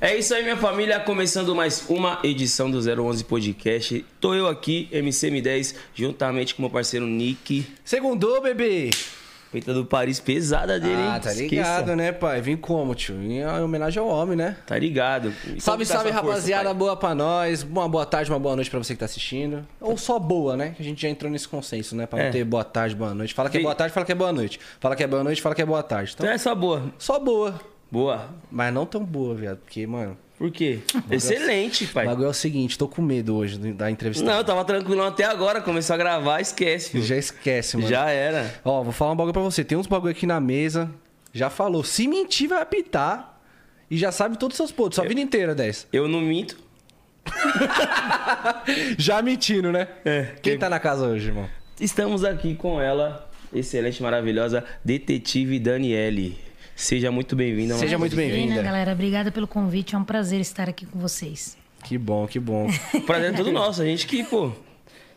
É isso aí, minha família. Começando mais uma edição do 011 Podcast. Tô eu aqui, MCM10, juntamente com meu parceiro Nick. Segundou, bebê! Peita do Paris pesada dele, hein? Ah, tá Esqueça. ligado, né, pai? Vim como, tio? Em homenagem ao homem, né? Tá ligado. E Salve, tá salve, força, rapaziada. boa pra nós. Uma boa tarde, uma boa noite pra você que tá assistindo. Ou só boa, né? Que a gente já entrou nesse consenso, né? Pra É. não ter boa tarde, boa noite. Fala que é boa tarde, fala que é boa noite. Fala que é boa noite, fala que é boa tarde. Então, Então é só boa. só boa. Boa. Mas não tão boa, viado. Porque, mano, Por quê? Excelente, o pai. bagulho é o seguinte, tô com medo hoje da entrevista. Não, eu tava tranquilão até agora. Começou a gravar, esquece, filho. Já esquece, mano. Já era. Ó, vou falar um bagulho pra você. Tem uns bagulho aqui na mesa. Já falou. Se mentir, vai apitar. E já sabe todos os seus pontos. Sua vida inteira, 10. Eu não minto. Já mentindo, né? É. Quem tá na casa hoje, irmão? Estamos aqui com ela, excelente, maravilhosa, detetive Daniele. Seja muito bem-vinda. Seja muito bem-vinda. galera? Obrigada pelo convite. É um prazer estar aqui com vocês. Que bom, que bom. O prazer é todo nosso. A gente que, pô,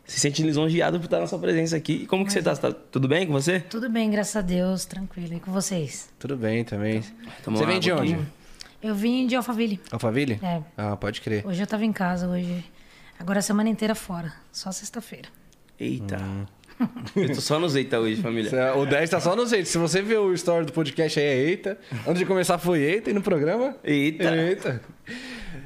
se sente lisonjeado por estar na sua presença aqui. E como que você tá? Você tá tudo bem com você? Tudo bem, graças a Deus. Tranquilo. E com vocês? Tudo bem também. Toma Você uma vem de água onde? aqui. Eu vim de Alphaville. Alphaville? É. Ah, pode crer. Hoje eu tava em casa, hoje... Agora a semana inteira fora. Só sexta-feira. Eita. Eu tô só nos eita hoje, família. O 10 tá só no jeito. Se você viu o story do podcast aí, é eita. Antes de começar foi eita e no programa? Eita. Eita.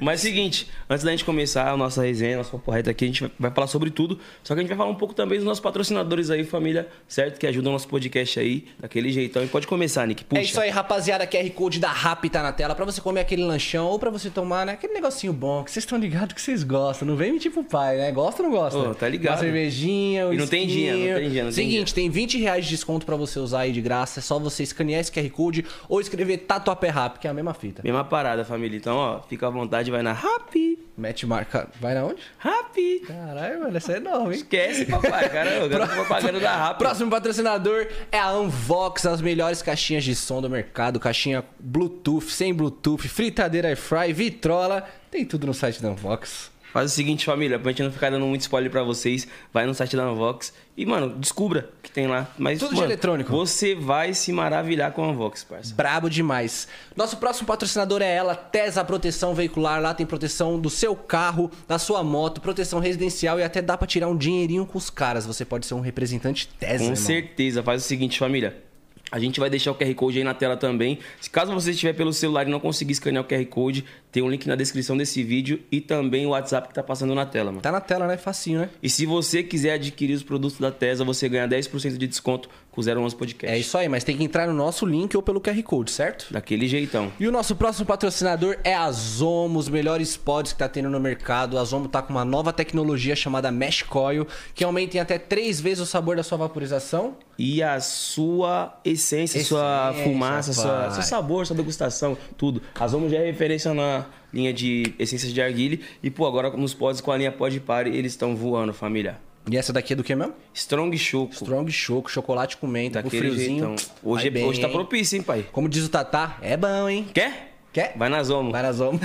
Mas é o seguinte, antes da gente começar a nossa resenha, nossa papo reto aqui, a gente vai- falar sobre tudo. Só que a gente vai falar um pouco também dos nossos patrocinadores aí, família, certo? Que ajudam o nosso podcast aí, daquele jeitão. E pode começar, Nick. Puxa. É isso aí, rapaziada. QR Code da Rap tá na tela pra você comer aquele lanchão ou pra você tomar, né? Aquele negocinho bom que vocês estão ligados que vocês gostam. Não vem mentir pro pai, né? Gosta ou não gosta? Ô, tá ligado. Uma cervejinha, um E não tem dia, não tem dia, não tem Seguinte, tem 20 reais de desconto pra você usar aí de graça. É só você escanear esse QR Code ou escrever Tatuapé Rap, que é a mesma fita. Mesma parada, família. Então, ó, fica à vontade, vai na Happy. Mete marca. Vai na onde? Happy. Caralho, mano, essa é enorme, hein? Esquece, papai. Cara, eu tô propaganda da. Próximo patrocinador é a Unvox, as melhores caixinhas de som do mercado, caixinha Bluetooth, sem Bluetooth, fritadeira fry, vitrola, tem tudo no site da Unvox. Faz o seguinte, família, pra gente não ficar dando muito spoiler pra vocês, vai no site da Unvox e, mano, descubra o que tem lá. Mas, Tudo de mano, eletrônico. Você vai se maravilhar com a Unvox, parça. Brabo demais. Nosso próximo patrocinador é ela, Tesa Proteção Veicular. Lá tem proteção do seu carro, da sua moto, proteção residencial e até dá pra tirar um dinheirinho com os caras. Você pode ser um representante Tesa, Com irmão. certeza. Faz o seguinte, família. A gente vai deixar o QR Code aí na tela também. Se caso você estiver pelo celular e não conseguir escanear o QR Code, tem um link na descrição desse vídeo e também o WhatsApp que tá passando na tela, mano. Tá na tela, né? Facinho, né? E se você quiser adquirir os produtos da Tesa, você ganha 10% de desconto com o 011 Podcast. É isso aí, mas tem que entrar no nosso link ou pelo QR Code, certo? Daquele jeitão. E o nosso próximo patrocinador é a Zomo, os melhores pods que tá tendo no mercado. A Zomo tá com uma nova tecnologia chamada Mesh Coil, que aumenta em até três vezes o sabor da sua vaporização. E a sua essência, sua Essência, fumaça, sua, seu sabor, sua degustação, tudo. A Zomo já é referência na linha de essências de arguile. E, pô, agora nos pods com a linha Pod Party, eles estão voando, família. E essa daqui é do que mesmo? Strong Choco. Strong Choco, chocolate com menta, Daquele friozinho. jeitão. Hoje, é- bem, hoje tá propício, hein, pai? Como diz o Tatá, é bom, hein? Quer? Quer? Vai na Zomo. Vai na Zomo.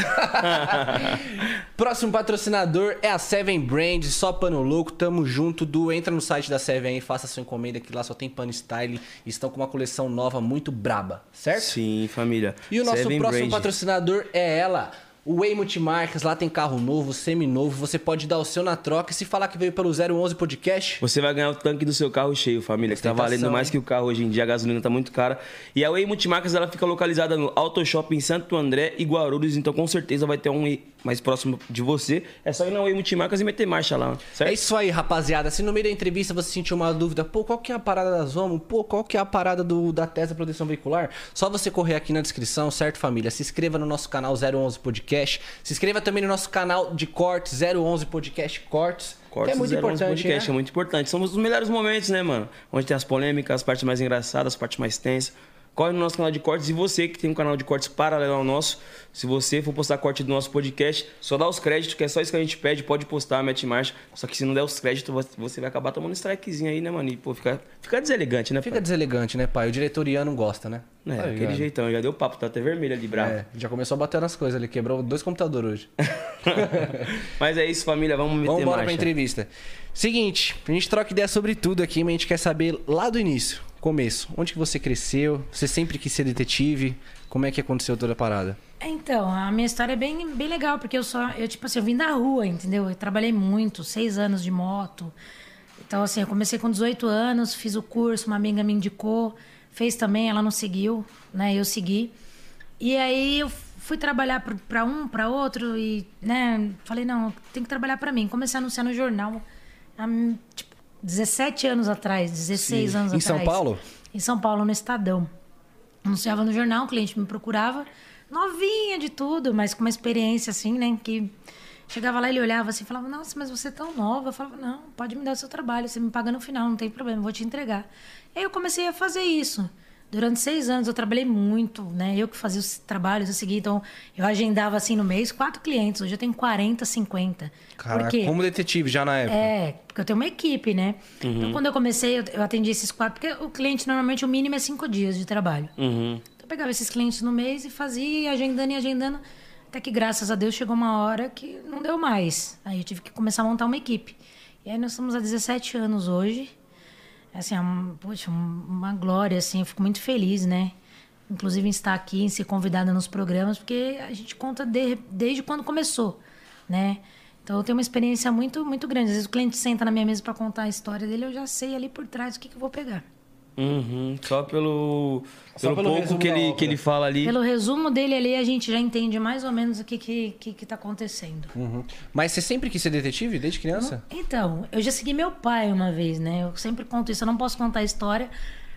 Próximo patrocinador é a Seven Brand, só pano louco, tamo junto. Du, entra no site da Seven aí, faça sua encomenda que lá só tem pano style. Estão com uma coleção nova muito braba, certo? Sim, família. E o nosso Seven próximo Brand. patrocinador é ela. O Way Multimarcas, lá tem carro novo, semi-novo. Você pode dar o seu na troca. E se falar que veio pelo 011 Podcast, Você vai ganhar o tanque do seu carro cheio, família. Que tá valendo mais hein? que o carro hoje em dia. A gasolina tá muito cara. E a Way Multimarcas, ela fica localizada no Auto Shopping em Santo André e Guarulhos. Então, com certeza, vai ter um mais próximo de você. É só ir na Way Multimarcas e meter marcha lá, certo? É isso aí, rapaziada. Se no meio da entrevista você sentiu uma dúvida, pô, qual que é a parada da Zomo? Pô, qual que é a parada do, da Tesa Proteção Veicular? Só você correr aqui na descrição, certo, família? Se inscreva no nosso canal 011 Podcast. Se inscreva também no nosso canal de cortes 011 Podcast Cortes. Cortes que é muito 011 importante, podcast, né? é muito importante. São os melhores momentos, né, mano? Onde tem as polêmicas, as partes mais engraçadas, as partes mais tensas. Corre no nosso canal de cortes e você que tem um canal de cortes paralelo ao nosso, se você for postar corte do nosso podcast, só dá os créditos, que é só isso que a gente pede, pode postar, mete marcha. Só que se não der os créditos, você- vai acabar tomando um strikezinho aí, né, mano? E, pô, fica, fica deselegante, né, Fica pai? deselegante, né, pai? O diretoriano gosta, né? É, Tá aquele jeitão, já deu papo, tá até vermelho ali, bravo. É, já começou a bater nas coisas ali, quebrou dois computadores hoje. Mas é isso, família, vamos meter Vamos embora pra entrevista. Seguinte, a gente troca ideia sobre tudo aqui, mas a gente quer saber lá do início, começo. Onde que você cresceu? Você sempre quis ser detetive? Como é que aconteceu toda a parada? Então, a minha história é bem, bem legal, porque eu só, eu tipo assim, eu vim da rua, entendeu? Eu trabalhei muito, seis anos de moto. Então, assim, eu comecei com 18 anos, fiz o curso, uma amiga me indicou, fez também, ela não seguiu, né? Eu segui. E aí eu fui trabalhar para um, para outro e, né, falei, não, tem que trabalhar para mim. Comecei a anunciar no jornal, há, tipo, 17 anos atrás, 16 Sim. anos em atrás. Em São Paulo? Em São Paulo, no Estadão. Anunciava no jornal, o cliente me procurava, novinha de tudo, mas com uma experiência assim, né, que chegava lá ele olhava assim, falava: "Nossa, mas você é tão nova". Eu falava: "Não, pode me dar o seu trabalho, você me paga no final, não tem problema, vou te entregar". Aí eu comecei a fazer isso. Durante seis anos eu trabalhei muito, né? Eu que fazia os trabalhos, eu segui, então eu agendava assim no mês quatro clientes. Hoje eu tenho 40, 50. Caraca, como detetive já na época. É, porque eu tenho uma equipe, né? Uhum. Então quando eu comecei, eu, eu atendi esses quatro, porque o cliente normalmente o mínimo é cinco dias de trabalho. Uhum. Então eu pegava esses clientes no mês e fazia, agendando e agendando. Até que graças a Deus chegou uma hora que não deu mais. Aí eu tive que começar a montar uma equipe. E aí nós estamos há 17 anos hoje assim, é um, poxa, uma glória, assim, eu fico muito feliz, né? Inclusive em estar aqui, em ser convidada nos programas, porque a gente conta de, desde quando começou, né? Então eu tenho uma experiência muito, muito grande. Às vezes o cliente senta na minha mesa para contar a história dele, eu já sei ali por trás o que, que eu vou pegar. Uhum, só pelo, só pelo, pelo pouco que ele, que ele fala ali. Pelo resumo dele ali, a gente já entende mais ou menos o que, que, que, que tá acontecendo. Uhum. Mas você sempre quis ser detetive, desde criança? Então, eu já segui meu pai uma vez, né? Eu sempre conto isso, eu não posso contar a história,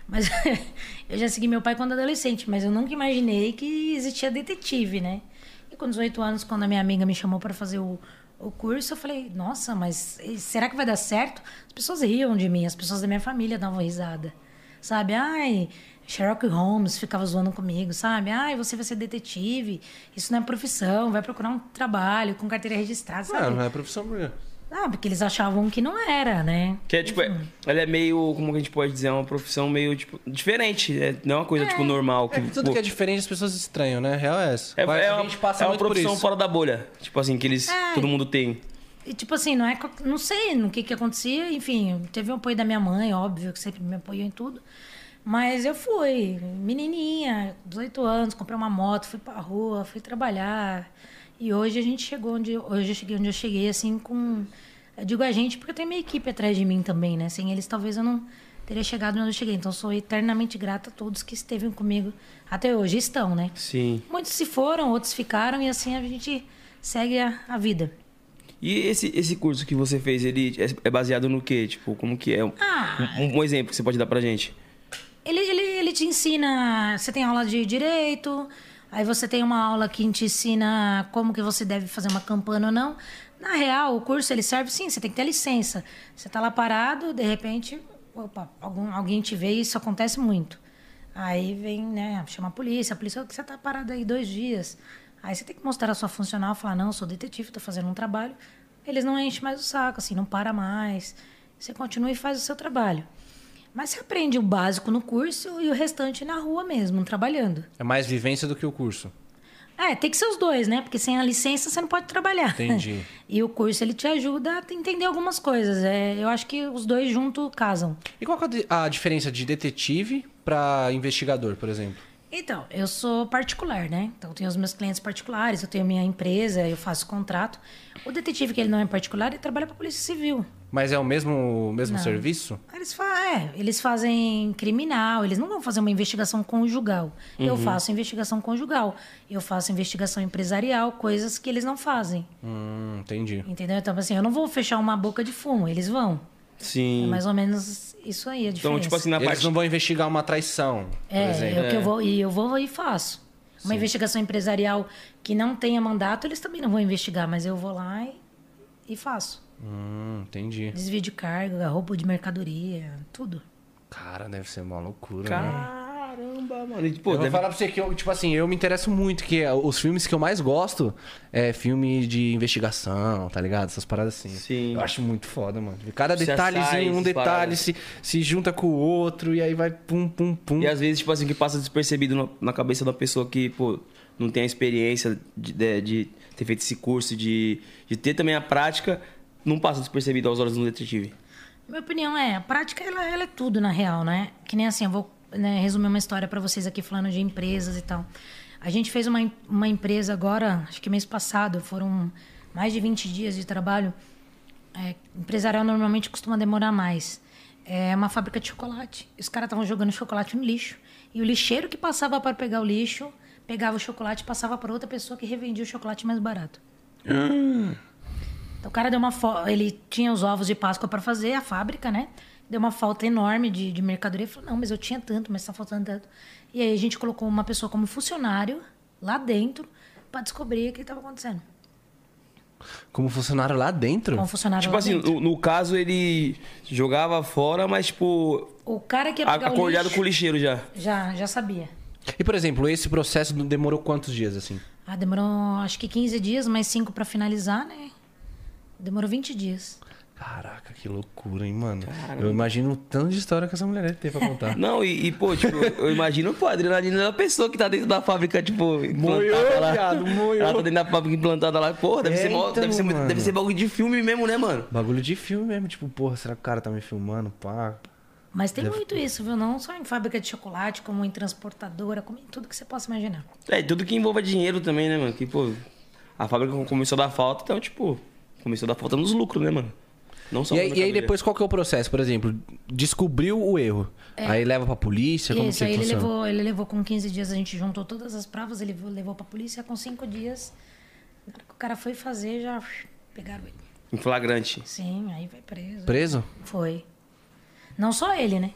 mas eu já segui meu pai quando adolescente, mas eu nunca imaginei que existia detetive, né? E com 18 anos, quando a minha amiga me chamou para fazer o, o curso, eu falei, nossa, mas será que vai dar certo? As pessoas riam de mim, as pessoas da minha família davam risada sabe? Ai, Sherlock Holmes ficava zoando comigo, sabe? Ai, você vai ser detetive, isso não é profissão, vai procurar um trabalho com carteira registrada, sabe? Não, não é profissão por quê? Ah, porque eles achavam que não era, né? Que é tipo, é, ela é meio, como a gente pode dizer, é uma profissão meio, tipo, diferente. É, não é uma coisa, é. tipo, normal. Que, é, tudo pô, que é diferente as pessoas estranham, né? Real é essa. É, é, a gente passa é uma profissão fora da bolha. Tipo assim, que eles, é. todo mundo tem. E, tipo assim, não é. Não sei no que que acontecia. Enfim, teve o apoio da minha mãe, óbvio, que sempre me apoiou em tudo. Mas eu fui, menininha, 18 anos, comprei uma moto, fui pra rua, fui trabalhar. E hoje a gente chegou onde. Hoje eu cheguei onde eu cheguei, assim, com. Eu digo a gente porque eu tenho minha equipe atrás de mim também, né? Sem eles talvez eu não teria chegado onde eu cheguei. Então sou eternamente grata a todos que esteve comigo até hoje. Estão, né? Sim. Muitos se foram, outros ficaram e assim a gente segue a, a vida. E esse, esse curso que você fez, ele é, é baseado no quê? Tipo, como que é? Ah, um, um exemplo que você pode dar pra gente. Ele, ele, ele te ensina. Você tem aula de direito, aí você tem uma aula que te ensina como que você deve fazer uma campana ou não. Na real, o curso ele serve sim, você tem que ter licença. Você está lá parado, de repente, opa, algum, alguém te vê e isso acontece muito. Aí vem, né, chama a polícia, a polícia, você está parado aí dois dias. Aí você tem que mostrar a sua funcional, falar, não, eu sou detetive, estou fazendo um trabalho. Eles não enchem mais o saco, assim, não para mais. Você continua e faz o seu trabalho. Mas você aprende o básico no curso e o restante na rua mesmo, trabalhando. É mais vivência do que o curso. É, tem que ser os dois, né? Porque sem a licença você não pode trabalhar. Entendi. E o curso ele te ajuda a entender algumas coisas. É, eu acho que os dois juntos casam. E qual é a diferença de detetive para investigador, por exemplo? Então, eu sou particular, né? Então, eu tenho os meus clientes particulares, eu tenho a minha empresa, eu faço contrato. O detetive, que ele não é particular, ele trabalha para a Polícia Civil. Mas é o mesmo, mesmo serviço? Eles, fa é, eles fazem criminal, eles não vão fazer uma investigação conjugal. Uhum. Eu faço investigação conjugal, eu faço investigação empresarial, coisas que eles não fazem. Hum, entendi. Entendeu? Então, assim, eu não vou fechar uma boca de fumo, eles vão. Sim. É mais ou menos isso aí a diferença. Então, tipo assim, na Eles parte... não vão investigar uma traição, é, por exemplo. É, o que eu vou, e eu vou e faço. Uma Sim. investigação empresarial que não tenha mandato, eles também não vão investigar, mas eu vou lá e, e faço. Hum, entendi. Desvio de carga, roubo de mercadoria, tudo. Cara, deve ser uma loucura, né? Caramba, mano. E, pô, eu deve... vou falar pra você que eu, tipo assim, eu me interesso muito, que os filmes que eu mais gosto é filme de investigação, tá ligado? Essas paradas assim. Sim. Eu acho muito foda, mano. Cada detalhezinho, um detalhe se, se junta com o outro e aí vai pum, pum, pum. E às vezes, tipo assim, que passa despercebido na cabeça da pessoa que, pô, não tem a experiência de, de, de ter feito esse curso, de, de ter também a prática, não passa despercebido aos olhos do detetive. Minha opinião é, a prática ela, ela é tudo na real, né? Que nem assim, eu vou né, resumir uma história para vocês aqui falando de empresas e tal. A gente fez uma, uma empresa agora, acho que mês passado, foram mais de 20 dias de trabalho. É, empresarial normalmente costuma demorar mais. É uma fábrica de chocolate. Os caras estavam jogando chocolate no lixo. E o lixeiro que passava para pegar o lixo, pegava o chocolate e passava para outra pessoa que revendia o chocolate mais barato. Então o cara deu uma fo- ele tinha os ovos de Páscoa para fazer, a fábrica, né? Deu uma falta enorme de, de mercadoria. Falou, não, mas eu tinha tanto, mas tá faltando tanto. E aí a gente colocou uma pessoa como funcionário lá dentro para descobrir o que estava acontecendo. Como funcionário lá dentro? Como funcionário Tipo lá assim, dentro. no, no caso ele jogava fora, mas tipo. O cara que ia a- pegar o acordado lixo, com o lixeiro já. já, já sabia. E, por exemplo, esse processo demorou quantos dias, assim? Ah, demorou acho que 15 dias, mais 5 para finalizar, né? Demorou 20 dias. Caraca, que loucura, hein, mano? Eu imagino o tanto de história que essa mulher deve ter pra contar. Não, e, e, pô, tipo, eu imagino, pô, a adrenalina da pessoa que tá dentro da fábrica, tipo, implantada lá. viado. Ela tá dentro da fábrica implantada lá. Pô, deve, É, ser, então, deve, ser, deve ser bagulho de filme mesmo, né, mano? Bagulho de filme mesmo, tipo, porra, será que o cara tá me filmando? Pá. Mas tem muito isso, viu? Não só em fábrica de chocolate, como em transportadora, como em tudo que você possa imaginar. É, tudo que envolva dinheiro também, né, mano? Que, pô, a fábrica começou a dar falta, então, tipo, começou a dar falta nos lucros, né, mano? Não só E e aí depois qual que é o processo? Por exemplo, descobriu o erro. Aí leva pra polícia, como Isso, que aí ele levou, ele levou com 15 dias, a gente juntou todas as provas, ele levou, levou pra polícia, com 5 dias, na hora que o cara foi fazer, já pegaram ele. Em flagrante. Sim, aí vai preso. Preso? Foi. Não só ele, né?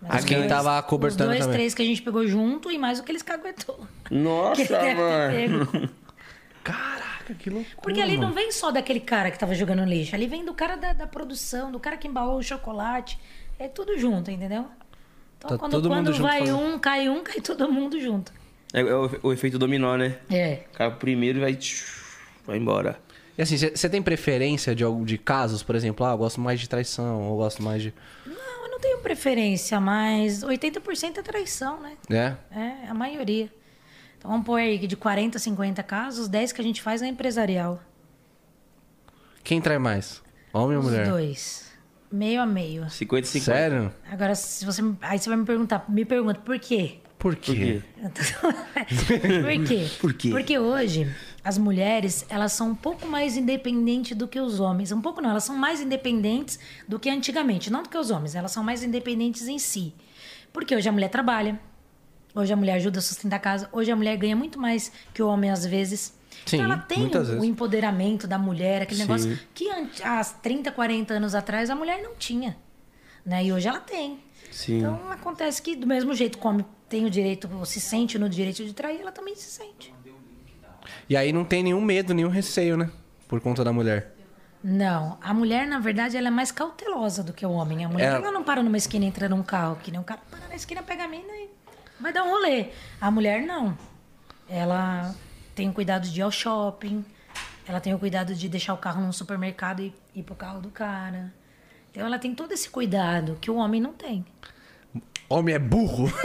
Mas quem tava cobertando Os dois, também. três que a gente pegou junto e mais o que eles caguetou. Nossa, Que mano. pego. Caraca, que loucura. Porque ali mano. não vem só daquele cara que tava jogando lixo. Ali vem do cara da, da produção, do cara que embalou o chocolate. É tudo junto, entendeu? Então, Tá quando, quando vai fazendo. um, cai um, cai todo mundo junto. É, é o, o efeito dominó, né? É. O cara primeiro vai. Vai embora. E assim, você tem preferência de, algum- de casos, por exemplo? Ah, eu gosto mais de traição, ou eu gosto mais de... Não, eu não tenho preferência, mas 80% é traição, né? É? É, a maioria. Então vamos pôr aí que de 40, 50 casos, 10 que a gente faz é empresarial. Quem trai mais? Homem ou Os mulher? dois. Meio a meio. 50 50. Sério? Agora, se você. Aí você vai me perguntar, me pergunta, por quê? Por quê? Por quê? Por quê? Porque hoje as mulheres, elas são um pouco mais independentes do que os homens. Um pouco não, elas são mais independentes do que antigamente. Não do que os homens, elas são mais independentes em si. Porque hoje a mulher trabalha, hoje a mulher ajuda a sustentar a casa, hoje a mulher ganha muito mais que o homem às vezes. Sim, então ela tem o, vezes. empoderamento da mulher, aquele Sim. negócio que há 30, 40 anos atrás a mulher não tinha. Né? E hoje ela tem. Sim. Então acontece que do mesmo jeito como tem o direito, ou se sente no direito de trair, ela também se sente. E aí não tem nenhum medo, nenhum receio, né? Por conta da mulher. Não, a mulher, na verdade, ela é mais cautelosa do que o homem. A mulher É. ela não para numa esquina e entra num carro, que nem um cara para na esquina, pega a mina e vai dar um rolê. A mulher não. Ela tem o cuidado de ir ao shopping, ela tem o cuidado de deixar o carro num supermercado e ir pro carro do cara. Então ela tem todo esse cuidado que o homem não tem. Homem é burro.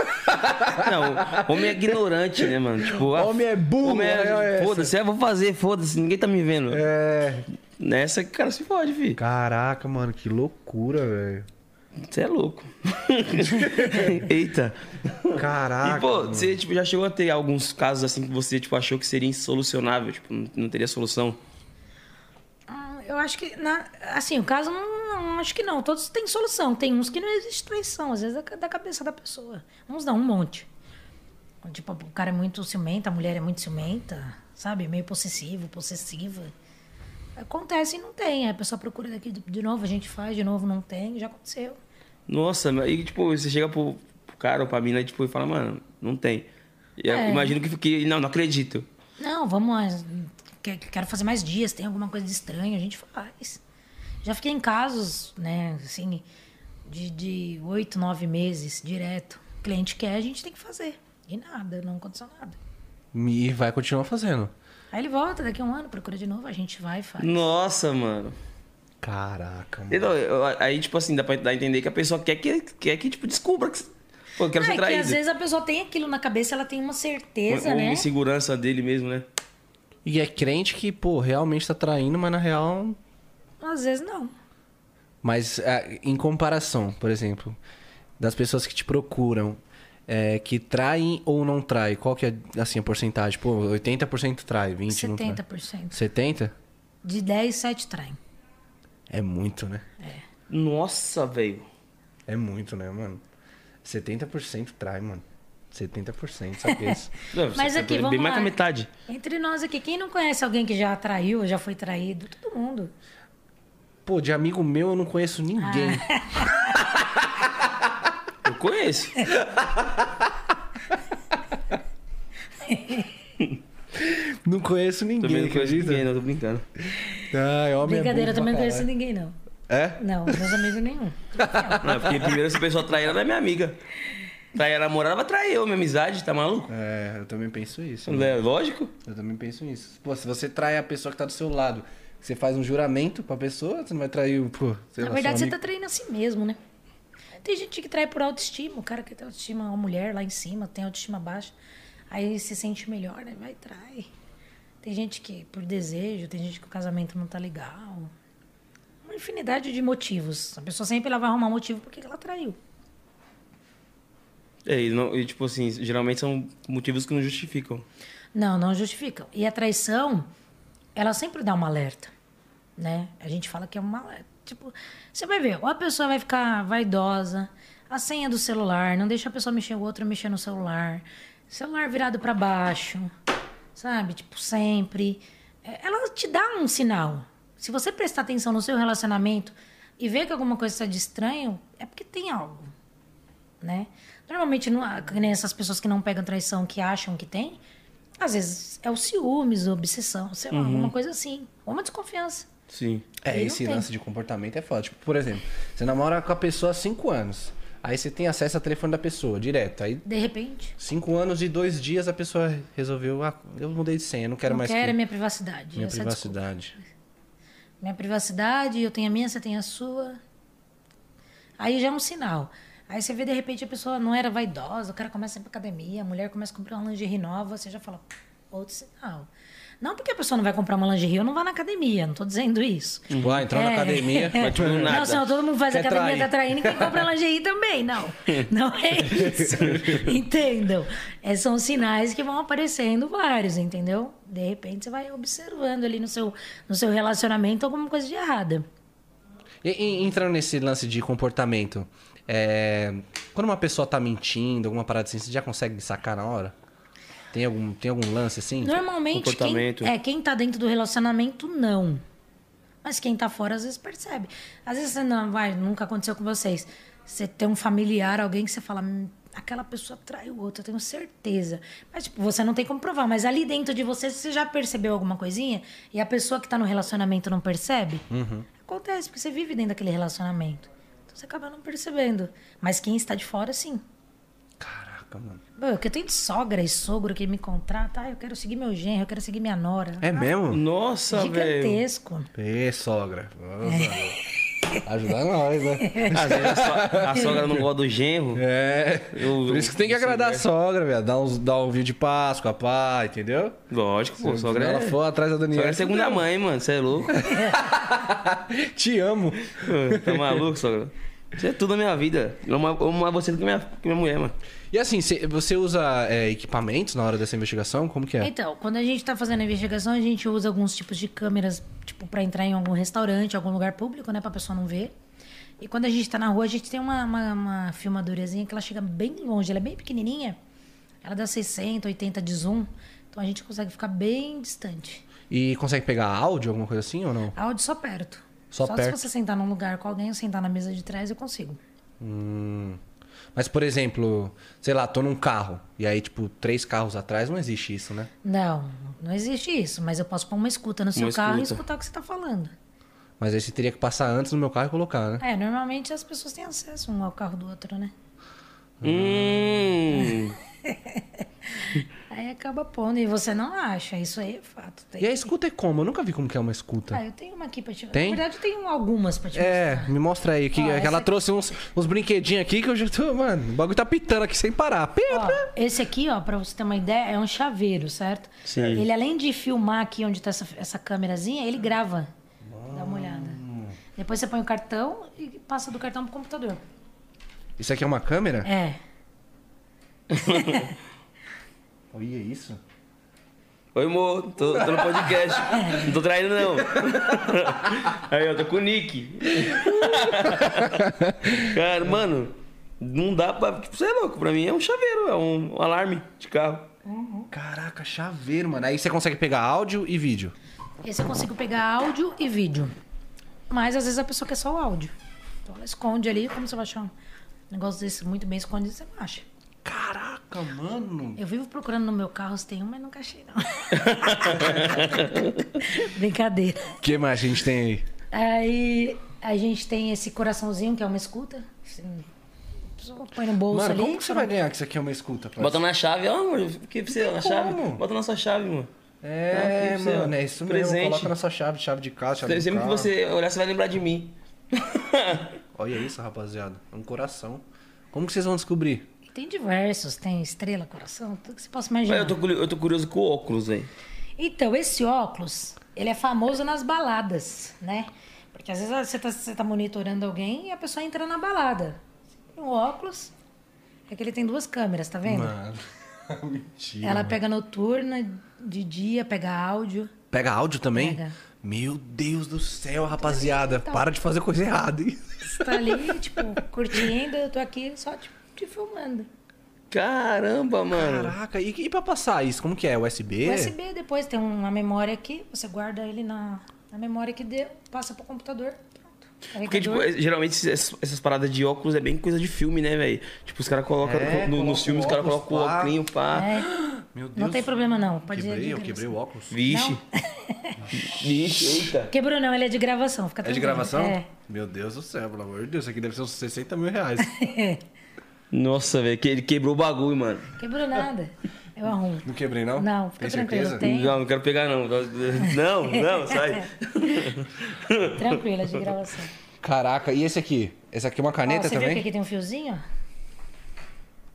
Não, homem é ignorante, né, mano? Tipo, ah, Homem é burro, Homem é é, foda-se, é, vou fazer, foda-se, ninguém tá me vendo. é. Nessa que o cara se fode, filho. Caraca, mano, que loucura, velho. Você é louco. Eita. Caraca. e, pô, mano. você tipo, já chegou a ter alguns casos assim que você tipo, achou que seria insolucionável, tipo, não, não teria solução? Ah, Eu acho que, na- assim, o caso não, não, acho que não. Todos têm solução. Tem uns que não existe traição, às vezes é da cabeça da pessoa. Uns não, um monte. Tipo, o cara é muito ciumento, a mulher é muito ciumenta, sabe? Meio possessivo, possessiva. Acontece e não tem. Aí A pessoa procura daqui de, novo, a gente faz, de novo não tem, já aconteceu. Nossa, mas aí, tipo, você chega pro, pro cara ou pra mina tipo, e fala, mano, não tem. E eu É. imagino que, que. Não, não acredito. Não, vamos. lá, que- Quero fazer mais dias, tem alguma coisa de estranho, a gente faz. Já fiquei em casos, né, assim, de, de oito, nove meses direto. O cliente quer, a gente tem que fazer. E nada, não aconteceu nada. E vai continuar fazendo. Aí ele volta daqui a um ano, procura de novo, a gente vai e faz. Nossa, mano. Caraca, mano. Então, eu- aí, tipo assim, dá pra dar a entender que a pessoa quer que, quer que tipo, descubra que. Pô, eu quero Ah, ser é que traído. às vezes a pessoa tem aquilo na cabeça, ela tem uma certeza, Uma, uma né? insegurança dele mesmo, né? E é crente que, pô, realmente tá traindo, mas na real. Às vezes não. Mas é, em comparação, por exemplo, das pessoas que te procuram, é, que traem ou não trai? Qual que é, assim, a porcentagem? Pô, 80% trai, 20% não trai. 70%. 70%? De 10, 7 traem. É muito, né? Nossa, velho. É muito, né, mano? 70% trai, mano. 70%, sabe isso? Não, você Mas tá aqui, bem vamos mais lá. que a metade. Entre nós aqui, quem não conhece alguém que já traiu, já foi traído? Todo mundo. Pô, de amigo meu eu não conheço ninguém. Eu conheço. Não conheço Também ninguém, não conheço acredita? ninguém, não tô brincando. Ai, homem é Brincadeira, burro também não conheço ninguém, não. É? Não, meus amigos nenhum. Não, porque primeiro essa pessoa trair ela é minha amiga. Trair a namorada vai trair eu, minha amizade, tá maluco? É, eu também penso isso. Não é lógico? Eu também penso nisso. Pô, se você trai a pessoa que tá do seu lado, você faz um juramento pra pessoa, você não vai trair o. Pô, Na lá, verdade, seu você tá amigo. traindo a si mesmo, né? Tem gente que trai por autoestima. O cara que tem autoestima, uma mulher lá em cima, tem autoestima baixa. Aí se sente melhor, né? Vai trai. Tem gente que por desejo, tem gente que o casamento não tá legal. Uma infinidade de motivos. A pessoa sempre ela vai arrumar motivo porque ela traiu. É, e, não- e, tipo assim, geralmente são motivos que não justificam. Não, não justificam. E a traição, ela sempre dá uma alerta, né? A gente fala que é uma alerta. Tipo, você vai ver, ou a pessoa vai ficar vaidosa, a senha do celular, não deixa a pessoa mexer, o outro mexer no celular, celular virado para baixo, sabe? Tipo, sempre. É, Ela te dá um sinal. Se você prestar atenção no seu relacionamento e ver que alguma coisa está de estranho, é porque tem algo né? Normalmente, não, essas pessoas que não pegam traição, que acham que tem, às vezes é o ciúmes, a obsessão, sei lá, alguma coisa assim. Ou uma desconfiança. Sim. É, esse tem. lance de comportamento é foda. Tipo, por exemplo, você namora com a pessoa há 5 anos. Aí você tem acesso ao telefone da pessoa, direto. Aí, De repente, 5 anos e dois dias a pessoa resolveu, ah, eu mudei de senha, não quero não mais quero que... minha privacidade. minha é a desculpa. privacidade. Minha privacidade, eu tenho a minha, você tem a sua. Aí já é um sinal. Aí você vê, de repente, a pessoa não era vaidosa, o cara começa a ir pra academia, a mulher começa a comprar uma lingerie nova, você já fala, outro sinal. Não porque a pessoa não vai comprar uma lingerie, eu não vá na academia, não tô dizendo isso. Tipo, ah, entrou na É. academia. Mas, tipo, nada. Não, senão todo mundo faz Quer academia, trair. tá traindo, ninguém compra lingerie também. Não, não é isso. Entendam? É, são sinais que vão aparecendo vários, entendeu? De repente você vai observando ali no seu, no seu relacionamento alguma coisa de errada. E, e entrando nesse lance de comportamento, é, quando uma pessoa tá mentindo, alguma parada assim, você já consegue sacar na hora? Tem algum, tem algum lance assim? Normalmente, quem, Comportamento. é, quem tá dentro do relacionamento, não. Mas quem tá fora, às vezes percebe. Às vezes, você não vai, nunca aconteceu com vocês. Você tem um familiar, alguém que você fala, "Hum, aquela pessoa traiu outra, eu tenho certeza. Mas, tipo, você não tem como provar. Mas ali dentro de você, você já percebeu alguma coisinha? E a pessoa que tá no relacionamento não percebe? Acontece, porque você vive dentro daquele relacionamento. Então você acaba não percebendo. Mas quem está de fora, sim. Caraca, mano. Pô, que eu tenho de sogra e sogro que me contrata. Ah, eu quero seguir meu genro, eu quero seguir minha nora. É mesmo? Nossa, velho. Gigantesco. Ê, sogra. Nossa, Ajudar nós, né? Às vezes a, so- a sogra não gosta do genro. É. Eu- Por isso que tem que agradar a sogra, velho. Dar, uns, dar um vídeo de Páscoa, pá, entendeu? Lógico, pô. Sogra ela é, for atrás da Daniela. sogra é segunda mãe, mano. Você é louco? Te amo. Tá maluco, sogra? Você é tudo na minha vida. Eu amo, eu amo mais você do que minha, que minha mulher, mano. E assim, cê- você usa é, equipamentos na hora dessa investigação? Como que é? Então, quando a gente tá fazendo a investigação, a gente usa alguns tipos de câmeras, tipo, pra entrar em algum restaurante, algum lugar público, né? Pra pessoa não ver. E quando a gente tá na rua, a gente tem uma, uma, uma filmadorazinha que ela chega bem longe, ela é bem pequenininha. Ela dá 60, 80 de zoom. Então a gente consegue ficar bem distante. E consegue pegar áudio, alguma coisa assim ou não? Áudio só perto. Só perto. se você sentar num lugar com alguém ou sentar na mesa de trás, eu consigo. Hum. Mas, por exemplo, sei lá, tô num carro. E aí, tipo, três carros atrás, não existe isso, né? Não, não existe isso. Mas eu posso pôr uma escuta no seu Uma carro e escuta. escutar o que você tá falando. Mas aí você teria que passar antes no meu carro e colocar, né? É, normalmente as pessoas têm acesso um ao carro do outro, né? Hum. Aí acaba pondo e você não acha. Isso aí é fato. Tem E a escuta é como? Eu nunca vi como que é uma escuta. Ah, eu tenho uma aqui pra te Tem? Na verdade, eu tenho algumas pra te É, mostrar. me mostra aí. Que, Ó, ela aqui- trouxe uns, uns brinquedinhos aqui que eu já tô. Mano, o bagulho tá pitando aqui sem parar. Pi. esse aqui, ó, pra você ter uma ideia, é um chaveiro, certo? Sim. Ele, além de filmar aqui onde tá essa, essa câmerazinha, ele grava. Dá uma olhada. Depois você põe o cartão e passa do cartão pro computador. Isso aqui é uma câmera? É. Olha isso. Oi, amor, tô, tô no podcast. Não tô traindo, não. Aí, ó, tô com o Nick. Cara, mano, não dá pra. Você é louco, pra mim é um chaveiro, é um, um alarme de carro. Caraca, chaveiro, mano. Aí você consegue pegar áudio e vídeo. Esse eu consigo pegar áudio e vídeo. Mas às vezes a pessoa quer só o áudio. Então ela esconde ali, como você vai achar um negócio desse muito bem escondido, você não acha. Caraca, mano. Eu vivo procurando no meu carro se tem um, mas nunca achei, não. Brincadeira. O que mais a gente tem aí? Aí a gente tem esse coraçãozinho, que é uma escuta. Assim, põe no bolso Mano, ali. como que você vai ganhar que isso aqui é uma escuta? parça? Bota na chave, ó, amor. O que você na chave? como? Bota na sua chave, mano. É, Ah, que você, mano, é isso presente. mesmo. Coloca na sua chave, chave de casa, chave de Sempre que você olhar, você vai lembrar de mim. Olha isso, rapaziada. É um coração. Como que vocês vão descobrir? Tem diversos, tem estrela, coração, tudo que você possa Mas imaginar. eu tô, eu tô curioso com o óculos, velho. Então, esse óculos, ele é famoso nas baladas, né? Porque às vezes você tá, você tá monitorando alguém e a pessoa entra na balada. O óculos é que ele tem duas câmeras, tá vendo? Mano. Mentira. Ela mano. pega noturna, de dia, pega áudio. Pega áudio também? Pega. Meu Deus do céu, rapaziada. Então. Para de fazer coisa errada, hein? Você tá ali, tipo, curtindo, eu tô aqui só tipo, te filmando. Caramba, mano. Caraca, e, e pra passar isso? Como que é? USB? USB depois tem uma memória aqui, você guarda ele na, na memória que deu, passa pro computador. Pronto. Porque, tipo, geralmente essas, essas paradas de óculos é bem coisa de filme, né, velho? Tipo, os caras colocam. É, no- coloca nos filmes, os caras colocam o óculos, pá. É, Meu Deus. não tem problema não, pode Quebrei, eu quebrei o óculos. Vixe. Vixe, eita. Quebrou não, ele é de gravação, fica É de gravação? É. Meu Deus do céu, pelo amor de Deus. Isso aqui deve ser uns 60 mil reais. Nossa, velho, que ele quebrou o bagulho, mano. Quebrou nada. Eu arrumo. Não quebrei, não? Não, fica Tem tranquilo, certeza? tem. Não, não quero pegar, não. Não, não, sai. Tranquilo, é de gravação. Caraca, e esse aqui? Esse aqui é uma caneta você viu também? que aqui tem um fiozinho?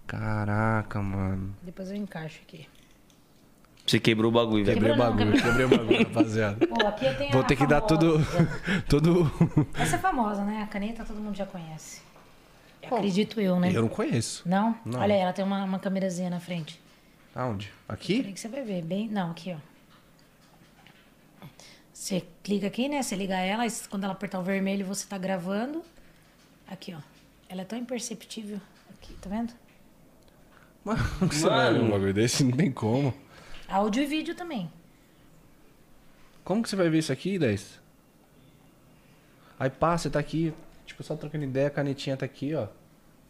Caraca, mano. Depois eu encaixo aqui. Você quebrou o bagulho, velho. Quebrei o bagulho, quebrei o bagulho, rapaziada. Pô, aqui eu tenho Vou a ter que dar tudo. famosa. tudo. Essa é famosa, né? A caneta todo mundo já conhece. Acredito eu, né? Eu não conheço. Não? Não. Olha aí, ela tem uma, uma câmerazinha na frente. Aonde? Aqui? Peraí que você vai ver. Bem... Não, aqui, ó. Você clica aqui, né? Você liga ela, quando ela apertar o vermelho, você tá gravando. Aqui, ó. Ela é tão imperceptível. Aqui, tá vendo? Mano, você vai ver um bagulho desse? Não tem como. Áudio e vídeo também. Como que você vai ver isso aqui, 10? Aí pá, você tá aqui, tipo, só trocando ideia, a canetinha tá aqui, ó.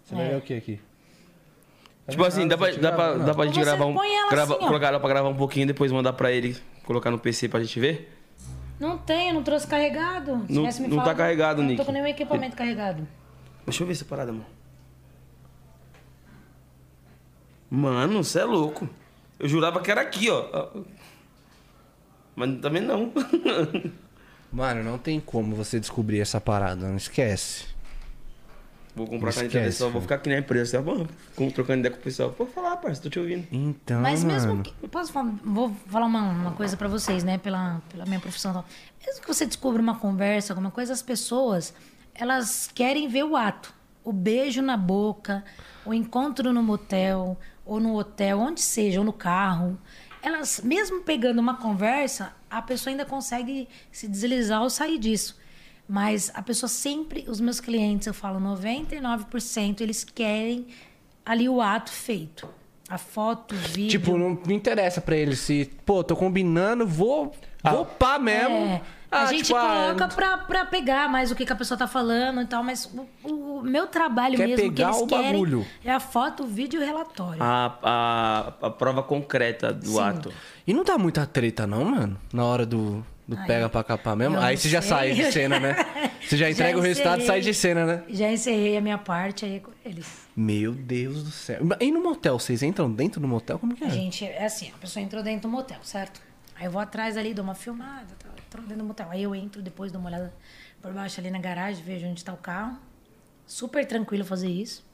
Você vai É. ver o que aqui? Tipo assim, dá pra, dá pra, dá pra gente gravar um. põe ela grava- assim, colocar ela pra gravar um pouquinho depois mandar pra ele, colocar no PC pra gente ver? Não tem, eu não trouxe carregado. Se Não- não tá carregado, eu Não Nick. tô com nenhum equipamento carregado. Deixa eu ver essa parada, mano. Mano, você é louco. Eu jurava que era aqui, ó. Mas também não. Mano, não tem como você descobrir essa parada, não esquece. Vou comprar Esquece, caneta pessoal, vou ficar aqui na empresa. Tá bom? Como trocando ideia com o pessoal. Pode falar, parça, tô te ouvindo. Então, Mas mesmo mano. que. Posso falar, vou falar uma, uma coisa pra vocês, né? Pela, pela minha profissão. tal. Mesmo que você descubra uma conversa, alguma coisa, as pessoas, elas querem ver o ato. O beijo na boca, o encontro no motel, ou no hotel, onde seja, ou no carro. Elas, mesmo pegando uma conversa, a pessoa ainda consegue se deslizar ou sair disso. Mas a pessoa sempre, os meus clientes, eu falo 99%, eles querem ali o ato feito. A foto, o vídeo. Tipo, não me interessa pra ele se, pô, tô combinando, vou, vou pá mesmo. É, Ah, a gente tipo, ah, coloca pra, pra pegar mais o que, que a pessoa tá falando e tal, mas o, o meu trabalho Quer mesmo que pegar eles o querem bagulho. é a foto, o vídeo e o relatório. A, a, a prova concreta do Sim. ato. E não dá muita treta, não, mano? Na hora do, do Ai, pega pra capar mesmo? Aí você já sei. sai de cena, né? Você já entrega o resultado e sai de cena, né? Já encerrei a minha parte aí eles. Meu Deus do céu. E no motel, vocês entram dentro do motel? Como que A é? gente, é assim, a pessoa entrou dentro do motel, certo? Aí eu vou atrás ali, dou uma filmada, tal, entrou dentro do motel. Aí eu entro depois, dou uma olhada por baixo ali na garagem, vejo onde tá o carro. Super tranquilo fazer isso.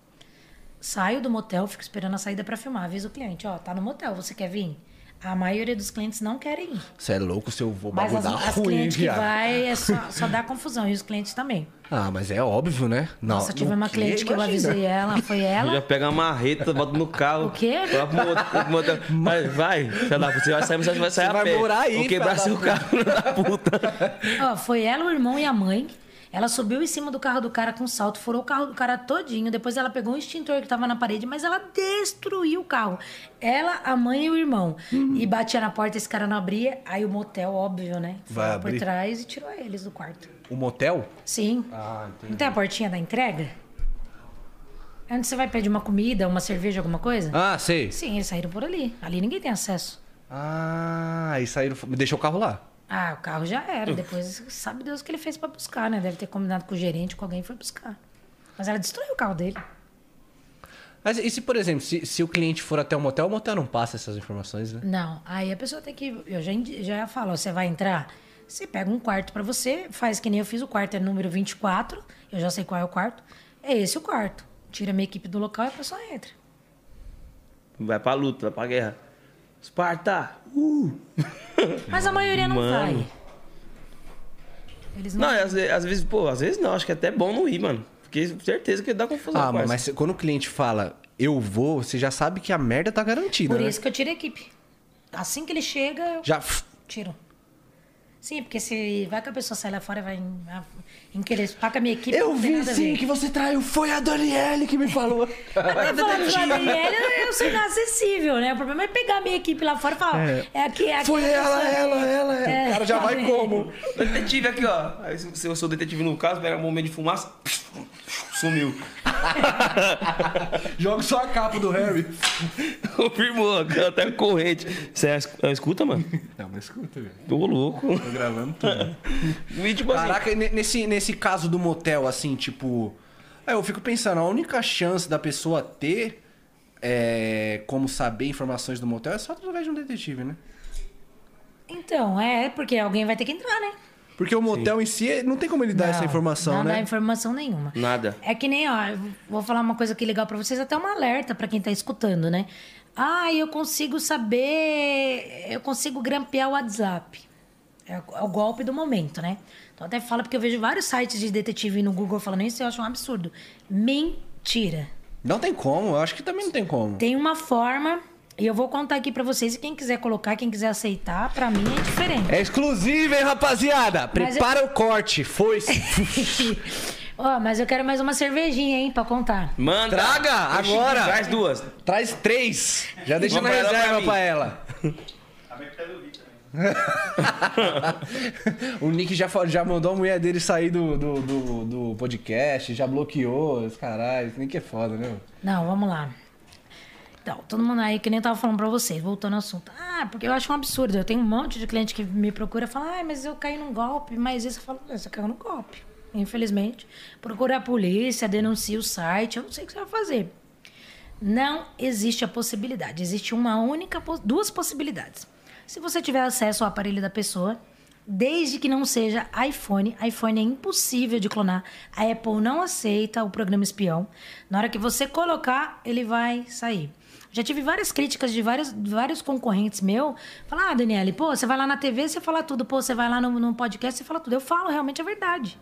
Saio do motel, fico esperando a saída pra filmar. Aviso o cliente, ó, tá no motel, você quer vir? A maioria dos clientes não querem ir. Você é louco, se eu vou Mas bagulho as, dá as ruim, clientes que viado. vai é só, só dá confusão. E os clientes também. Ah, mas é óbvio, né? Não, Nossa, tive uma cliente que eu Imagina. avisei ela, foi Já ela. pega a marreta, bota no carro. O quê? Vai. Vai, vai. Filha da puta, Você vai sair, você vai sair Você a vai pé. morar aí, Vou quebrar seu carro, filha da puta. Ó, foi ela, o irmão e a mãe. Ela subiu em cima do carro do cara com salto, furou o carro do cara todinho. Depois ela pegou um extintor que tava na parede, mas ela destruiu o carro. Ela, a mãe e o irmão. Uhum. E batia na porta, esse cara não abria. Aí o motel, óbvio, né? Foi Vai lá por abrir. trás e tirou eles do quarto. O motel? Sim. Ah, entendi. Não tem a portinha da entrega? É Onde você vai pedir uma comida, uma cerveja, alguma coisa? Ah, sei. Sim, eles saíram por ali. Ali ninguém tem acesso. Ah, aí saíram. Deixou o carro lá. Ah, o carro já era. Depois sabe Deus o que ele fez pra buscar, né? Deve ter combinado com o gerente, com alguém e foi buscar. Mas ela destruiu o carro dele. Mas e se, por exemplo, se, se o cliente for até o motel, o motel não passa essas informações, né? Não, aí a pessoa tem que. Eu já, já falo, você vai entrar, você pega um quarto pra você, faz que nem eu fiz, o quarto é número 24, eu já sei qual é o quarto. É esse o quarto. Tira a minha equipe do local e a pessoa entra. Vai pra luta, vai pra guerra. Esparta! Uh! Mas a maioria não Mano. vai. Eles não. Não, às, às vezes, pô, às vezes não. Acho que é até bom não ir, mano. Porque certeza que dá confusão. Ah, mas, quando o cliente fala eu vou, você já sabe que a merda tá garantida, Por né? isso que eu tiro a equipe. Assim que ele chega, eu Já. tiro. Sim, porque se vai que a pessoa sai lá fora e vai em, em querer pá com a minha equipe. Eu vi sim que você traiu, foi a Daniele que me falou. Vai falar do Gabriel, eu sou inacessível, né? O problema é pegar a minha equipe lá fora e falar, é, é aqui, é aqui. Foi ela, ela, ela, ela. É. O cara já vai como? Detetive aqui, ó. Aí se eu sou detetive no caso, pega um momento de fumaça, sumiu. Joga só a capa do Harry. Confirmou, até corrente. Você é, escuta, mano? Não, mas escuta, velho. Tô louco. Tô gravando tudo. E tipo assim, Caraca, e ne- nesse, nesse caso do motel, assim, tipo. é, eu fico pensando, a única chance da pessoa ter é, como saber informações do motel é só através de um detetive, né? Então, é, porque alguém vai ter que entrar, né? Porque o motel em si não tem como ele dar essa Não, informação, não né? dá informação nenhuma. Nada. É que nem, ó, eu vou falar uma coisa aqui legal pra vocês, até um alerta pra quem tá escutando, né? Ah, eu consigo saber, eu consigo grampear o WhatsApp. É o, é o golpe do momento, né? Então até fala porque eu vejo vários sites de detetive no Google falando isso e eu acho um absurdo. Mentira. Não tem como, eu acho que também não tem como. Tem uma forma e eu vou contar aqui pra vocês e quem quiser colocar, quem quiser aceitar, pra mim é diferente. É exclusivo, hein, rapaziada? Prepara o corte, foi. Ó, mas eu quero mais uma cervejinha, hein, pra contar. manda. Traga, agora. Traz duas. Traz três. Já deixa na pra ela, reserva pra mim. pra ela. o Nick já, já mandou a mulher dele sair do, do, do, do podcast, já bloqueou os caralho. Esse Nick é foda, né? Não, vamos lá. Então, todo mundo aí, que nem eu tava falando pra vocês, voltando ao assunto. Ah, porque eu acho um absurdo. Eu tenho um monte de cliente que me procura e fala, ah, mas eu caí num golpe, mas isso eu falo, "Ah, você caiu num golpe. Infelizmente. Procura a polícia, denuncia o site, eu não sei o que você vai fazer. Não existe a possibilidade. Existe uma única, duas possibilidades. Se você tiver acesso ao aparelho da pessoa, desde que não seja iPhone, iPhone é impossível de clonar. A Apple não aceita o programa espião. Na hora que você colocar, ele vai sair. Já tive várias críticas de vários, vários concorrentes meu. Falar, ah, Daniele, pô, você vai lá na TV, você fala tudo. Pô, você vai lá no, no podcast, você fala tudo. Eu falo, realmente é verdade.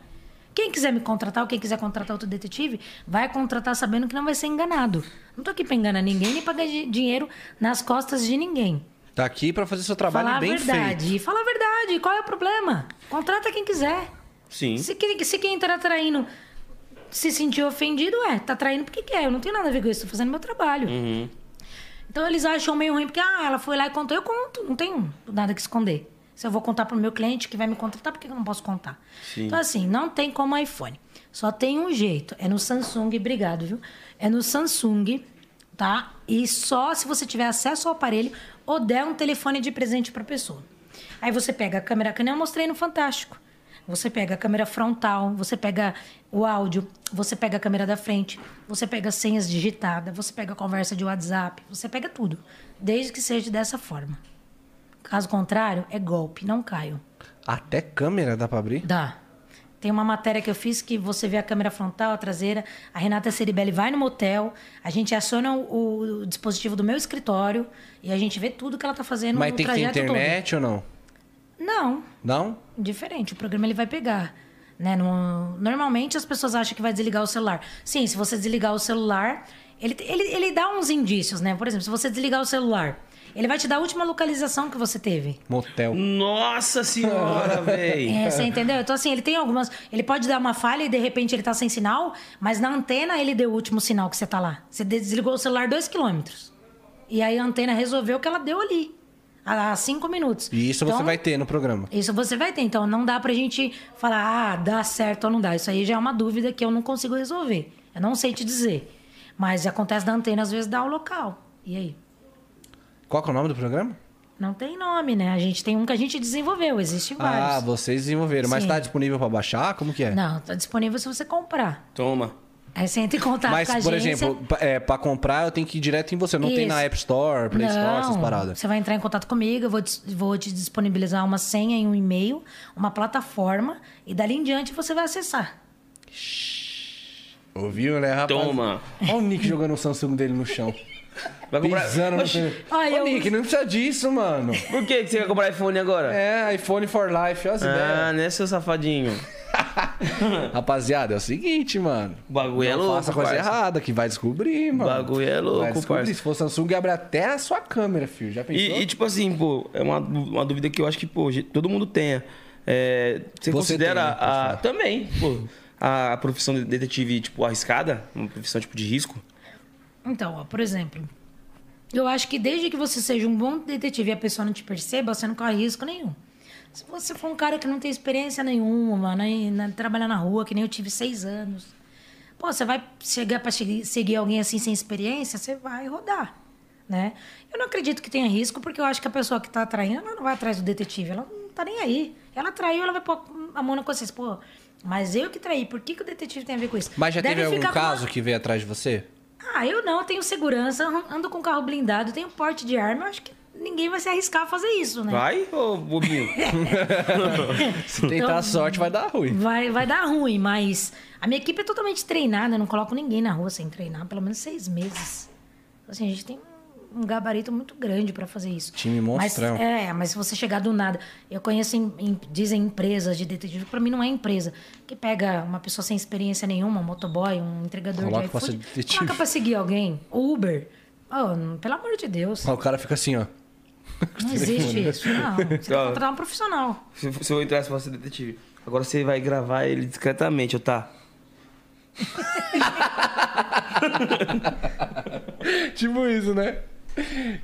Quem quiser me contratar ou quem quiser contratar outro detetive, vai contratar sabendo que não vai ser enganado. Não tô aqui pra enganar ninguém nem di- dinheiro nas costas de ninguém. Tá aqui pra fazer seu trabalho Falar a bem verdade. feito. E falar a verdade. Qual é o problema? Contrata quem quiser. Sim. Se, se quem tá traindo se sentiu ofendido, é, tá traindo porque quer. Eu não tenho nada a ver com isso, tô fazendo meu trabalho. Uhum. Então eles acham meio ruim porque, ah, ela foi lá e contou. Eu conto, não tenho nada que esconder. Se eu vou contar pro meu cliente que vai me contratar, por que eu não posso contar? Sim. Então, assim, não tem como iPhone. Só tem um jeito. É no Samsung, obrigado, viu? É no Samsung, tá? E só se você tiver acesso ao aparelho ou der um telefone de presente pra pessoa. Aí você pega a câmera, que nem eu mostrei no Fantástico. Você pega a câmera frontal, você pega o áudio, você pega a câmera da frente, você pega as senhas digitadas, você pega a conversa de WhatsApp, você pega tudo. Desde que seja dessa forma. Caso contrário, é golpe, não caio. Até câmera dá pra abrir? Dá. Tem uma matéria que eu fiz que você vê a câmera frontal, a traseira. A Renata Ceribelli vai no motel, a gente aciona o, o dispositivo do meu escritório e a gente vê tudo que ela tá fazendo Mas no tem que ter internet ou não? todo. Não, Não? diferente. O programa ele vai pegar. Né? No- normalmente as pessoas acham que vai desligar o celular. Sim, se você desligar o celular, ele, ele, ele dá uns indícios, né? Por exemplo, se você desligar o celular, ele vai te dar a última localização que você teve. Motel. Nossa senhora, velho. É, você entendeu? Então, assim, ele tem algumas. Ele pode dar uma falha e de repente ele tá sem sinal, mas na antena ele deu o último sinal que você tá lá. Você desligou o celular dois quilômetros. E aí a antena resolveu o que ela deu ali. Há cinco minutos. E isso você Então, vai ter no programa. Isso você vai ter. Então não dá pra gente falar, ah, dá certo ou não dá. Isso aí já é uma dúvida que eu não consigo resolver. Eu não sei te dizer. Mas acontece da antena, às vezes, dá o local. E aí? Qual que é o nome do programa? Não tem nome, né? A gente tem um que a gente desenvolveu, existem vários. Ah, vocês desenvolveram. Mas Sim. tá disponível pra baixar? Como que é? Não, tá disponível se você comprar. Toma. Aí você entra em contato Mas, com a por agência. exemplo, pra, é, pra comprar eu tenho que ir direto em você. Não tem Isso. na App Store, Play Store, essas Não, paradas. Você vai entrar em contato comigo, eu vou, vou te disponibilizar uma senha e um e-mail, uma plataforma, e dali em diante você vai acessar. Ouviu, né, rapaz? Toma. Olha o Nick jogando o Samsung dele no chão. Vai comprar. Pisando no Oxi, Ah, Ô, eu- Nick, não precisa disso, mano. Por que que você quer comprar iPhone agora? É, iPhone for Life, olha as Ah, né, seu safadinho? ideias. Rapaziada, é o seguinte, mano. O bagulho é não louco, faça coisa parça. errada, que vai descobrir, mano. bagulho é louco, vai descobrir. parça. Se for Samsung, abre até a sua câmera, filho. Já pensou? E, e, tipo assim, pô, é uma, uma dúvida que eu acho que, pô, ge- todo mundo tenha. É, você, Você considera tem, né, a, também, pô, a profissão de detetive, tipo, arriscada? Uma profissão, tipo, de risco? Então, ó, por exemplo, eu acho que desde que você seja um bom detetive e a pessoa não te perceba, você não corre risco nenhum. Se você for um cara que não tem experiência nenhuma, né, na, trabalhar na rua, que nem eu tive seis anos, pô, você vai chegar para seguir alguém assim sem experiência, você vai rodar, né? Eu não acredito que tenha risco, porque eu acho que a pessoa que tá atraindo, ela não vai atrás do detetive, ela não tá nem aí. Ela traiu, ela vai pôr a mão na consciência, pô, mas eu que traí, por que, que o detetive tem a ver com isso? Mas já Deve teve algum com uma- caso que veio atrás de você? Ah, eu não, eu tenho segurança, ando com carro blindado, tenho porte de arma, eu acho que ninguém vai se arriscar a fazer isso, né? Vai, ô bobinho? Se tentar Então- a sorte, vai dar ruim. Vai, vai dar ruim, mas a minha equipe é totalmente treinada, eu não coloco ninguém na rua sem treinar, pelo menos seis meses. Assim, a gente tem um gabarito muito grande pra fazer isso. Time mas, monstrão. É, mas se você chegar do nada. Eu conheço, em- em- dizem empresas de detetive, pra mim não é empresa, que pega uma pessoa sem experiência nenhuma, um motoboy, um entregador Coloca de pra iFood, detetive. coloca pra seguir alguém. Uber. Oh, pelo amor de Deus. Ó, O cara fica assim, ó. Não existe isso, não. Você tem que Ó. contratar um profissional. se, se eu entrasse pra ser detetive. Agora você vai gravar ele discretamente, tá? tipo isso, né?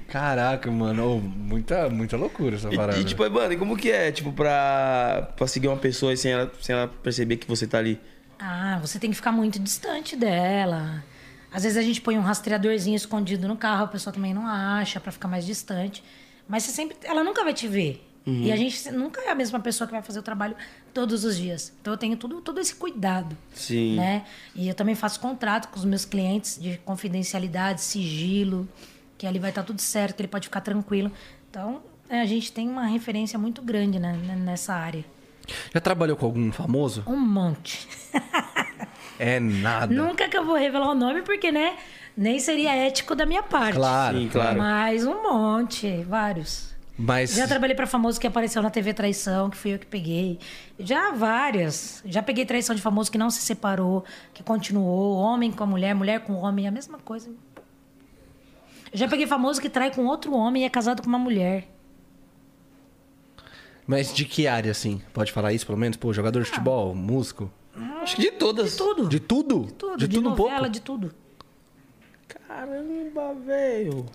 Caraca, mano. ô, muita, muita loucura essa parada. E, e, tipo, mano, e como que é, tipo, pra, pra seguir uma pessoa sem ela, sem ela perceber que você tá ali? Ah, você tem que ficar muito distante dela. Às vezes a gente põe um rastreadorzinho escondido no carro, a pessoa também não acha, pra ficar mais distante. Mas você sempre. Ela nunca vai te ver. E a gente nunca é a mesma pessoa que vai fazer o trabalho todos os dias. Então eu tenho tudo, todo esse cuidado. Sim. Né? E eu também faço contrato com os meus clientes de confidencialidade, sigilo, que ali vai estar tudo certo, que ele pode ficar tranquilo. Então, é, a gente tem uma referência muito grande né, nessa área. Já trabalhou com algum famoso? Um monte. É nada. Nunca que eu vou revelar o nome, porque, né? Nem seria ético da minha parte. Claro, Sim, claro. Mas um monte, vários. Mas Já trabalhei pra famoso que apareceu na TV Traição, que fui eu que peguei. Já várias. Já peguei traição de famoso que não se separou, que continuou, homem com a mulher, mulher com homem, a mesma coisa. Já peguei famoso que trai com outro homem e é casado com uma mulher. Mas de que área, assim? Pode falar isso, pelo menos? Pô, jogador de futebol, músico? Acho que de todas. Tudo. De tudo? tudo. De, tudo um novela, pouco? de tudo. Caramba, velho.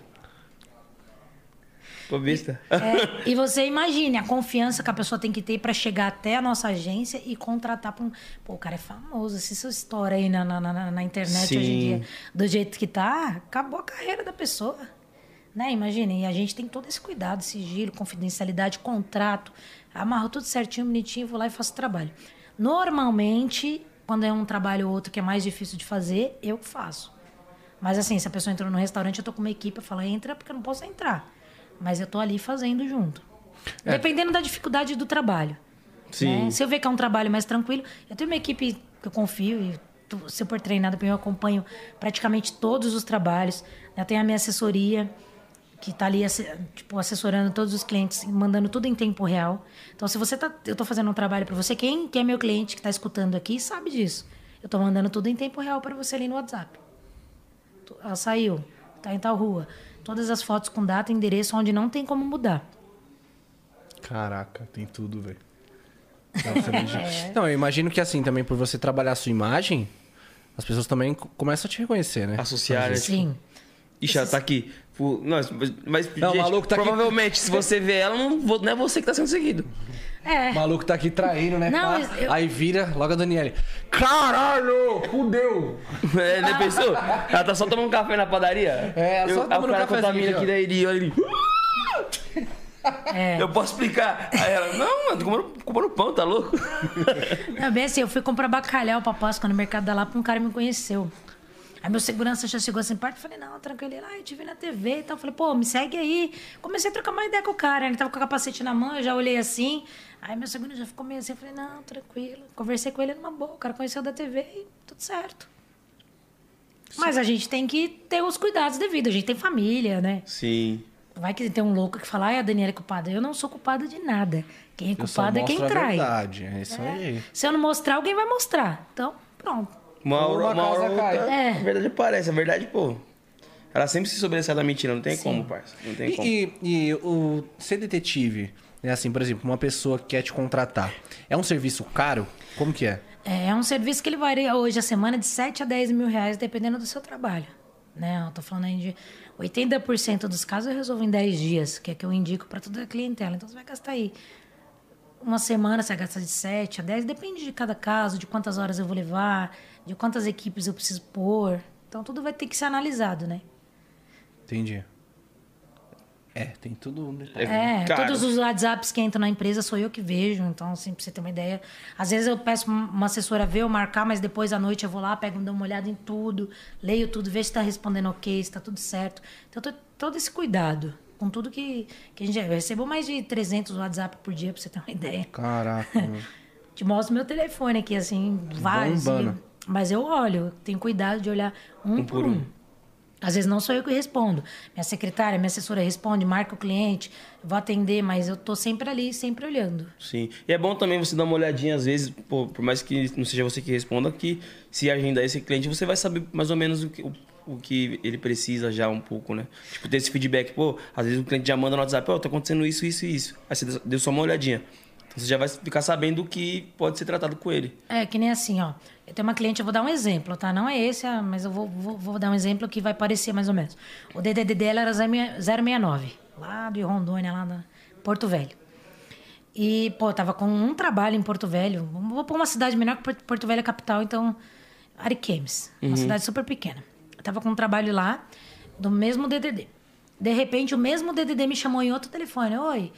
É, e você imagine a confiança que a pessoa tem que ter pra chegar até a nossa agência e contratar pra um. Pô, o cara é famoso. Se sua história aí na, na, na, na internet Sim. hoje em dia, do jeito que tá, acabou a carreira da pessoa. Né? Imagine, e a gente tem todo esse cuidado, sigilo, confidencialidade, contrato. Amarro tudo certinho, bonitinho, vou lá e faço o trabalho. Normalmente, quando é um trabalho ou outro que é mais difícil de fazer, eu faço. Mas assim, se a pessoa entrou no restaurante, eu tô com uma equipe, eu falo, entra porque eu não posso entrar. Mas eu tô ali fazendo junto. É. Dependendo da dificuldade do trabalho. Sim. né? Se eu ver que é um trabalho mais tranquilo, eu tenho uma equipe que eu confio e tô super treinada, eu acompanho praticamente todos os trabalhos. Eu tenho a minha assessoria, que está ali tipo, assessorando todos os clientes, mandando tudo em tempo real. Então, se você tá. Eu estou fazendo um trabalho para você, quem, quem é meu cliente que está escutando aqui sabe disso. Eu estou mandando tudo em tempo real para você ali no WhatsApp. Ela saiu, tá em tal rua. Todas as fotos com data e endereço onde não tem como mudar. Caraca, tem tudo, velho. Imagina- Não, eu imagino que assim, também por você trabalhar a sua imagem, as pessoas também co- começam a te reconhecer, né? Associar, né? Sim. Ixi, ela tá aqui. Pô, Mas, mas Não, o gente, maluco tá aqui- provavelmente, se você vê ela, não, não é você que tá sendo seguido. É. O maluco tá aqui traindo, né? Não, eu- Aí vira logo a Daniele. Caralho! Fudeu! É, né, pensou? Ela tá só tomando um café na padaria? É, ela só eu, tomando aí o cara um cafezinho contamina aqui, daí ele olha ele. É. Eu posso explicar. Aí ela, não, mano, tô comendo pão, tá louco? É bem assim, eu fui comprar bacalhau pra Páscoa no mercado da Lapa, um cara me conheceu. Aí meu segurança já chegou assim perto, eu falei, não, tranquilo. Ele, ah, eu te vi na TV e tal. Falei, pô, me segue aí. Comecei a trocar uma ideia com o cara, ele tava com o capacete na mão, eu já olhei assim. Aí meu segurança já ficou meio assim, eu falei, não, tranquilo. Conversei com ele numa boa, o cara conheceu da TV e tudo certo. Mas a gente tem que ter os cuidados devidos, a gente tem família, né? Sim. Vai que tem um louco que fala, ai, a Daniela é culpada. Eu não sou culpada de nada. Quem é culpado é quem trai. verdade. É isso aí. Se eu não mostrar, alguém vai mostrar. Então, pronto. Uma Ou hora, uma uma outra, cai. É. a verdade aparece. A verdade, pô. Ela sempre se sobressai da mentira, não tem como, parça. Não tem como. E, e- e o ser detetive, né? Assim, por exemplo, uma pessoa que quer te contratar, é um serviço caro? Como que é? É é um serviço que ele varia hoje a semana de 7 a 10 mil reais, dependendo do seu trabalho. Né? Eu tô falando aí de 80% dos casos eu resolvo em 10 dias, que é que eu indico para toda a clientela. Então você vai gastar aí uma semana, você vai gastar de 7 a 10, depende de cada caso, de quantas horas eu vou levar, de quantas equipes eu preciso pôr. Então tudo vai ter que ser analisado, né? Entendi. É, tem tudo detalhe. É, caro. todos os WhatsApps que entram na empresa sou eu que vejo, então, assim, pra você ter uma ideia. Às vezes eu peço uma assessora ver ou marcar, mas depois à noite eu vou lá, pego, dou uma olhada em tudo, leio tudo, vejo se tá respondendo ok, se tá tudo certo. Então, tô- todo esse cuidado com tudo que, que a gente. Eu recebo mais de 300 WhatsApp por dia, pra você ter uma ideia. Caraca. Te mostro meu telefone aqui, assim, vários. Bombando. Mas eu olho, tenho cuidado de olhar um, por um. Às vezes não sou eu que respondo. Minha secretária, minha assessora responde, marca o cliente, vou atender, mas eu tô sempre ali, sempre olhando. Sim. E é bom também você dar uma olhadinha, às vezes, pô, por mais que não seja você que responda, que se agendar esse cliente, você vai saber mais ou menos o que, o, o que ele precisa já um pouco, né? Tipo, ter esse feedback, pô, às vezes o cliente já manda no WhatsApp, ó, tá acontecendo isso, isso e isso. Aí você deu só uma olhadinha. Então você já vai ficar sabendo o que pode ser tratado com ele. É, que nem assim, ó. Eu tenho uma cliente, eu vou dar um exemplo, tá? Não é esse, ah, mas eu vou, vou, vou dar um exemplo que vai parecer mais ou menos. O DDD dela era 069, lá de Rondônia, lá na Porto Velho. E, pô, eu tava com um trabalho em Porto Velho. Vou pôr uma cidade menor que Porto- Velho é capital, então. Ariquemes, uma cidade super pequena. Eu tava com um trabalho lá, do mesmo DDD. De repente, o mesmo DDD me chamou em outro telefone. Oi,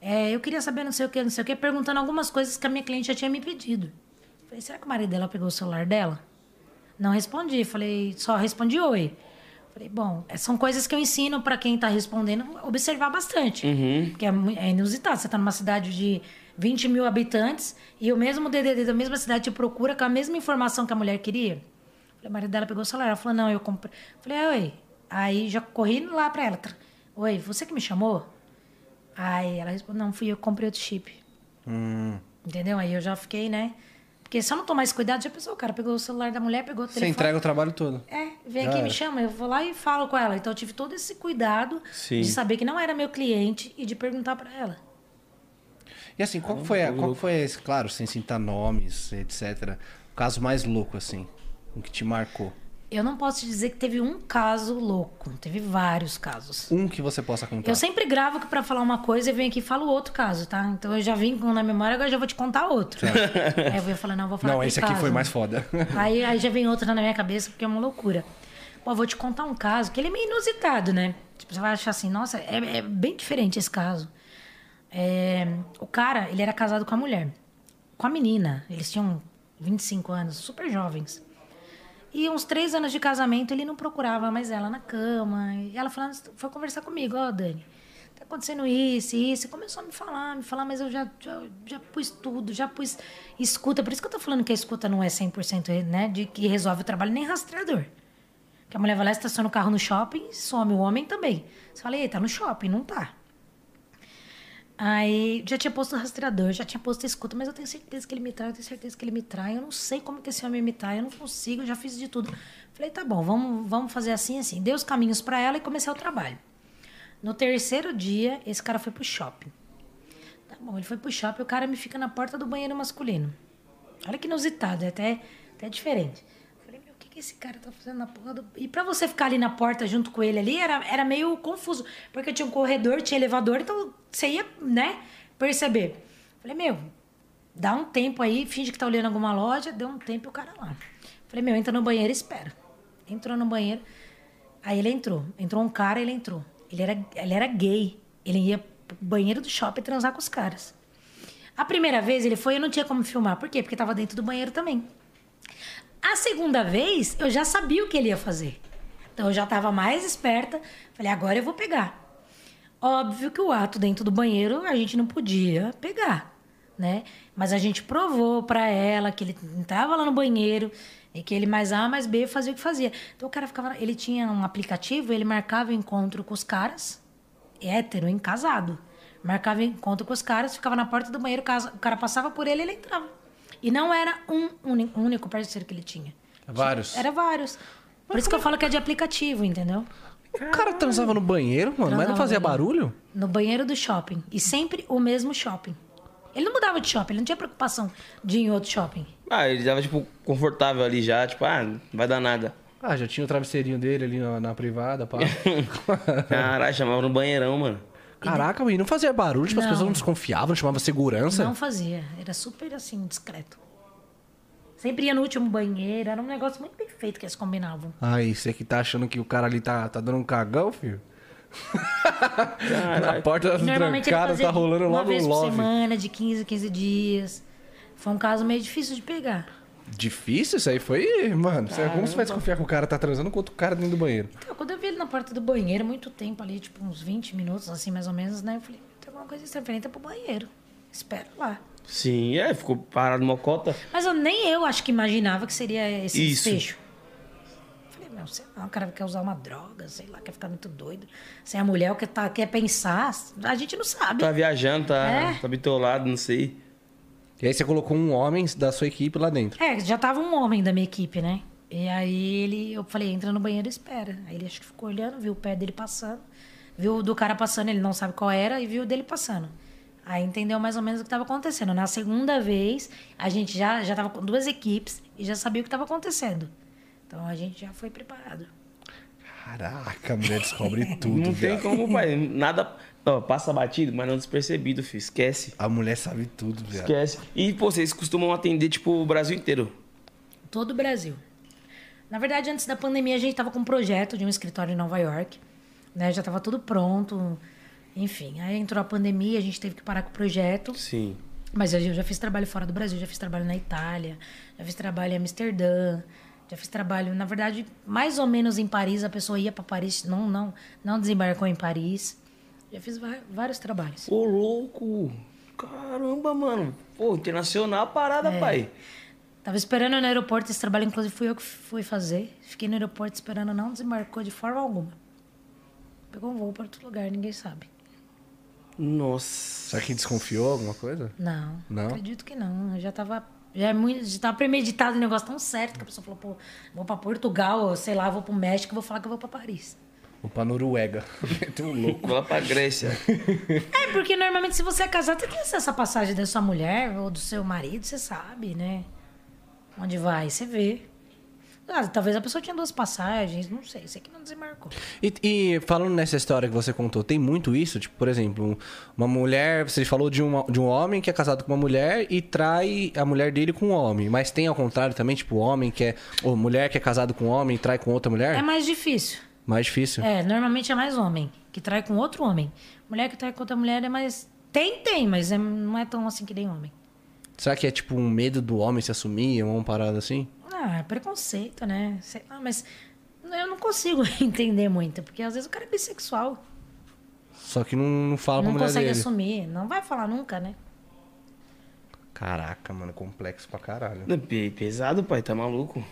é, eu queria saber não sei o que, não sei o que, perguntando algumas coisas que a minha cliente já tinha me pedido. Falei, será que o marido dela pegou o celular dela? Não respondi. Falei, só respondi oi. Falei, bom, é- são coisas que eu ensino para quem tá respondendo observar bastante. Porque é, é inusitado. Você tá numa cidade de 20 mil habitantes e o mesmo DDD da mesma cidade te procura com a mesma informação que a mulher queria. Falei, o marido dela pegou o celular. Ela falou, não, eu comprei. Falei, oi. Aí já corri lá pra ela. Oi, você que me chamou? Aí ela respondeu, não, fui eu que comprei outro chip. Hum. Entendeu? Aí eu já fiquei, né? Porque se eu não tomar esse cuidado, já pensou, o cara pegou o celular da mulher, pegou o Você telefone. entrega o trabalho todo. É, vem Já aqui, era. me chama, eu vou lá e falo com ela. Então eu tive todo esse cuidado Sim. de saber que não era meu cliente e de perguntar pra ela. E assim, qual foi, a, qual foi esse, claro, sem citar nomes, etc. O caso mais louco, assim, o que te marcou? Eu não posso te dizer que teve um caso louco, teve vários casos. Um que você possa contar. Eu sempre gravo que pra falar uma coisa eu venho aqui e falo outro caso, tá? Então eu já vim com na memória, agora já vou te contar outro. Aí eu vou falar, não, vou falar Não, esse aqui caso. foi mais foda. Aí, aí já vem outro na minha cabeça, porque é uma loucura. Pô, vou te contar um caso que ele é meio inusitado, né? Tipo, você vai achar assim, nossa, é, é bem diferente esse caso. É, o cara, ele era casado com a mulher. Com a menina. Eles tinham 25 anos, super jovens. E uns três anos de casamento, ele não procurava mais ela na cama. E ela falando, foi conversar comigo, ó, Dani. tá acontecendo isso, isso. E começou a me falar, me falar, mas eu já, já, já pus tudo, já pus escuta. Por isso que eu tô falando que a escuta não é 100%, né? De que resolve o trabalho, nem rastreador. Que a mulher vai lá, estaciona o carro no shopping, some o homem também. Você fala, ei, tá no shopping, não tá. Aí já tinha posto rastreador, já tinha posto escuta, mas eu tenho certeza que ele me trai, eu tenho certeza que ele me trai. Eu não sei como que esse homem me trai, eu não consigo, já fiz de tudo. Falei, tá bom, vamos, vamos fazer assim, assim. Dei os caminhos para ela e comecei o trabalho. No terceiro dia, esse cara foi pro shopping. Tá bom, ele foi pro shopping, o cara me fica na porta do banheiro masculino. Olha que inusitado, é até, até diferente. Que, esse cara tá fazendo na porta do... E pra você ficar ali na porta junto com ele ali, era, era meio confuso. Porque tinha um corredor, tinha elevador, então você ia, né, perceber. Falei, meu, dá um tempo aí, finge que tá olhando alguma loja, deu um tempo e o cara lá. Falei, meu, entra no banheiro e espera. Entrou no banheiro, aí ele entrou. Entrou um cara, ele entrou. Ele era, ele era gay. Ele ia pro banheiro do shopping transar com os caras. A primeira vez ele foi, eu não tinha como filmar. Por quê? Porque tava dentro do banheiro também. A segunda vez, eu já sabia o que ele ia fazer. Então eu já tava mais esperta. Falei, agora eu vou pegar. Óbvio que o ato dentro do banheiro a gente não podia pegar, né? Mas a gente provou para ela que ele estava lá no banheiro e que ele mais A mais B fazia o que fazia. Então o cara ficava, ele tinha um aplicativo, ele marcava o encontro com os caras, hétero, em casado. Marcava encontro com os caras, ficava na porta do banheiro, o cara passava por ele, ele entrava. E não era um único, único parceiro que ele tinha. Vários. Era vários. Por isso que eu falo que é de aplicativo, entendeu? O cara transava no banheiro, mano, mas não Transava fazia barulho? No banheiro do shopping. E sempre o mesmo shopping. Ele não mudava de shopping, ele não tinha preocupação de ir em outro shopping. Ah, ele tava, tipo, confortável ali já, tipo, ah, não vai dar nada. Ah, já tinha o travesseirinho dele ali na, na privada, pá. Caralho, chamava no banheirão, mano. Caraca, mas não fazia barulho, tipo, as Não. pessoas não desconfiavam, não chamava segurança. Não fazia. Era super assim, discreto. Sempre ia no último banheiro. Era um negócio muito bem feito que eles combinavam. Ai, você que tá achando que o cara ali tá, tá dando um cagão, filho? Na porta Normalmente ele trancada, tá rolando uma logo vez o por love. semana, de 15 15 dias. Foi um caso meio difícil de pegar. Difícil isso aí foi, mano. Você- como você vai desconfiar que o cara tá transando com outro cara dentro do banheiro? Então, quando eu vi ele na porta do banheiro, muito tempo ali, tipo uns 20 minutos, assim, mais ou menos, né? Eu falei, tem alguma coisa estranha, entra pro banheiro. Espera lá. Sim, é, ficou parado numa cota. Mas eu, nem eu acho que imaginava que seria esse Isso. desfecho. Falei, meu, sei lá, o cara quer usar uma droga, sei lá, quer ficar muito doido. Sem a mulher, o que tá, quer pensar, a gente não sabe. Tá viajando, tá, É. tá bitolado, não sei. E aí você colocou um homem da sua equipe lá dentro. É, já tava um homem da minha equipe, né? E aí ele, eu falei, entra no banheiro e espera. Aí ele acho que ficou olhando, viu o pé dele passando, viu o do cara passando, ele não sabe qual era, e viu o dele passando. Aí entendeu mais ou menos o que estava acontecendo. Na segunda vez, a gente já, já tava com duas equipes e já sabia o que estava acontecendo. Então a gente já foi preparado. Caraca, a mulher descobre tudo, não tem como, pai. Nada. Ó, passa batido, mas não despercebido, filho. Esquece. A mulher sabe tudo, viado. Esquece. E, pô, vocês costumam atender, tipo, o Brasil inteiro. Todo o Brasil. Na verdade, antes da pandemia, a gente estava com um projeto de um escritório em Nova York. Né? Já estava tudo pronto. Enfim, aí entrou a pandemia, a gente teve que parar com o projeto. Sim. Mas eu já fiz trabalho fora do Brasil, já fiz trabalho na Itália, já fiz trabalho em Amsterdã, já fiz trabalho, na verdade, mais ou menos em Paris. A pessoa ia para Paris, não, não, não desembarcou em Paris. Já fiz vários trabalhos. Ô, louco. Caramba, mano. Pô, internacional a parada, É. pai. Tava esperando no aeroporto, esse trabalho, inclusive, fui eu que fui fazer. Fiquei no aeroporto esperando, não desembarcou de forma alguma. Pegou um voo para outro lugar, ninguém sabe. Nossa. Será que desconfiou alguma coisa? Não, Não? acredito que não. Eu já tava. Já, é muito, já tava premeditado o negócio tão certo que a pessoa falou, pô, vou pra Portugal, ou sei lá, vou pro México, vou falar que eu vou pra Paris. Vou pra Noruega. Meteu um louco. Vou lá pra Grécia. É, porque normalmente se você é casado, você tem acesso à passagem da sua mulher ou do seu marido, você sabe, né? Onde vai, você vê. Ah, talvez a pessoa tinha duas passagens, não sei, sei que não desembarcou. E, e falando nessa história que você contou, tem muito isso? Tipo, por exemplo, uma mulher. Você falou de, uma, de um homem que é casado com uma mulher e trai a mulher dele com um homem. Mas tem ao contrário também, tipo, homem que é. Ou mulher que é casado com um homem e trai com outra mulher? É mais difícil. Mais difícil. É, normalmente é mais homem que trai com outro homem. Mulher que trai com outra mulher é mais. Tem, tem, mas é- não é tão assim que nem homem. Será que é tipo um medo do homem se assumir ou uma parada assim? Ah, é preconceito, né? Sei lá, mas eu não consigo entender muito, porque às vezes o cara é bissexual. Só que não, não fala pra não mulher consegue dele. assumir. Não vai falar nunca, né? Caraca, mano, complexo pra caralho. É pe- pesado, pai, tá maluco.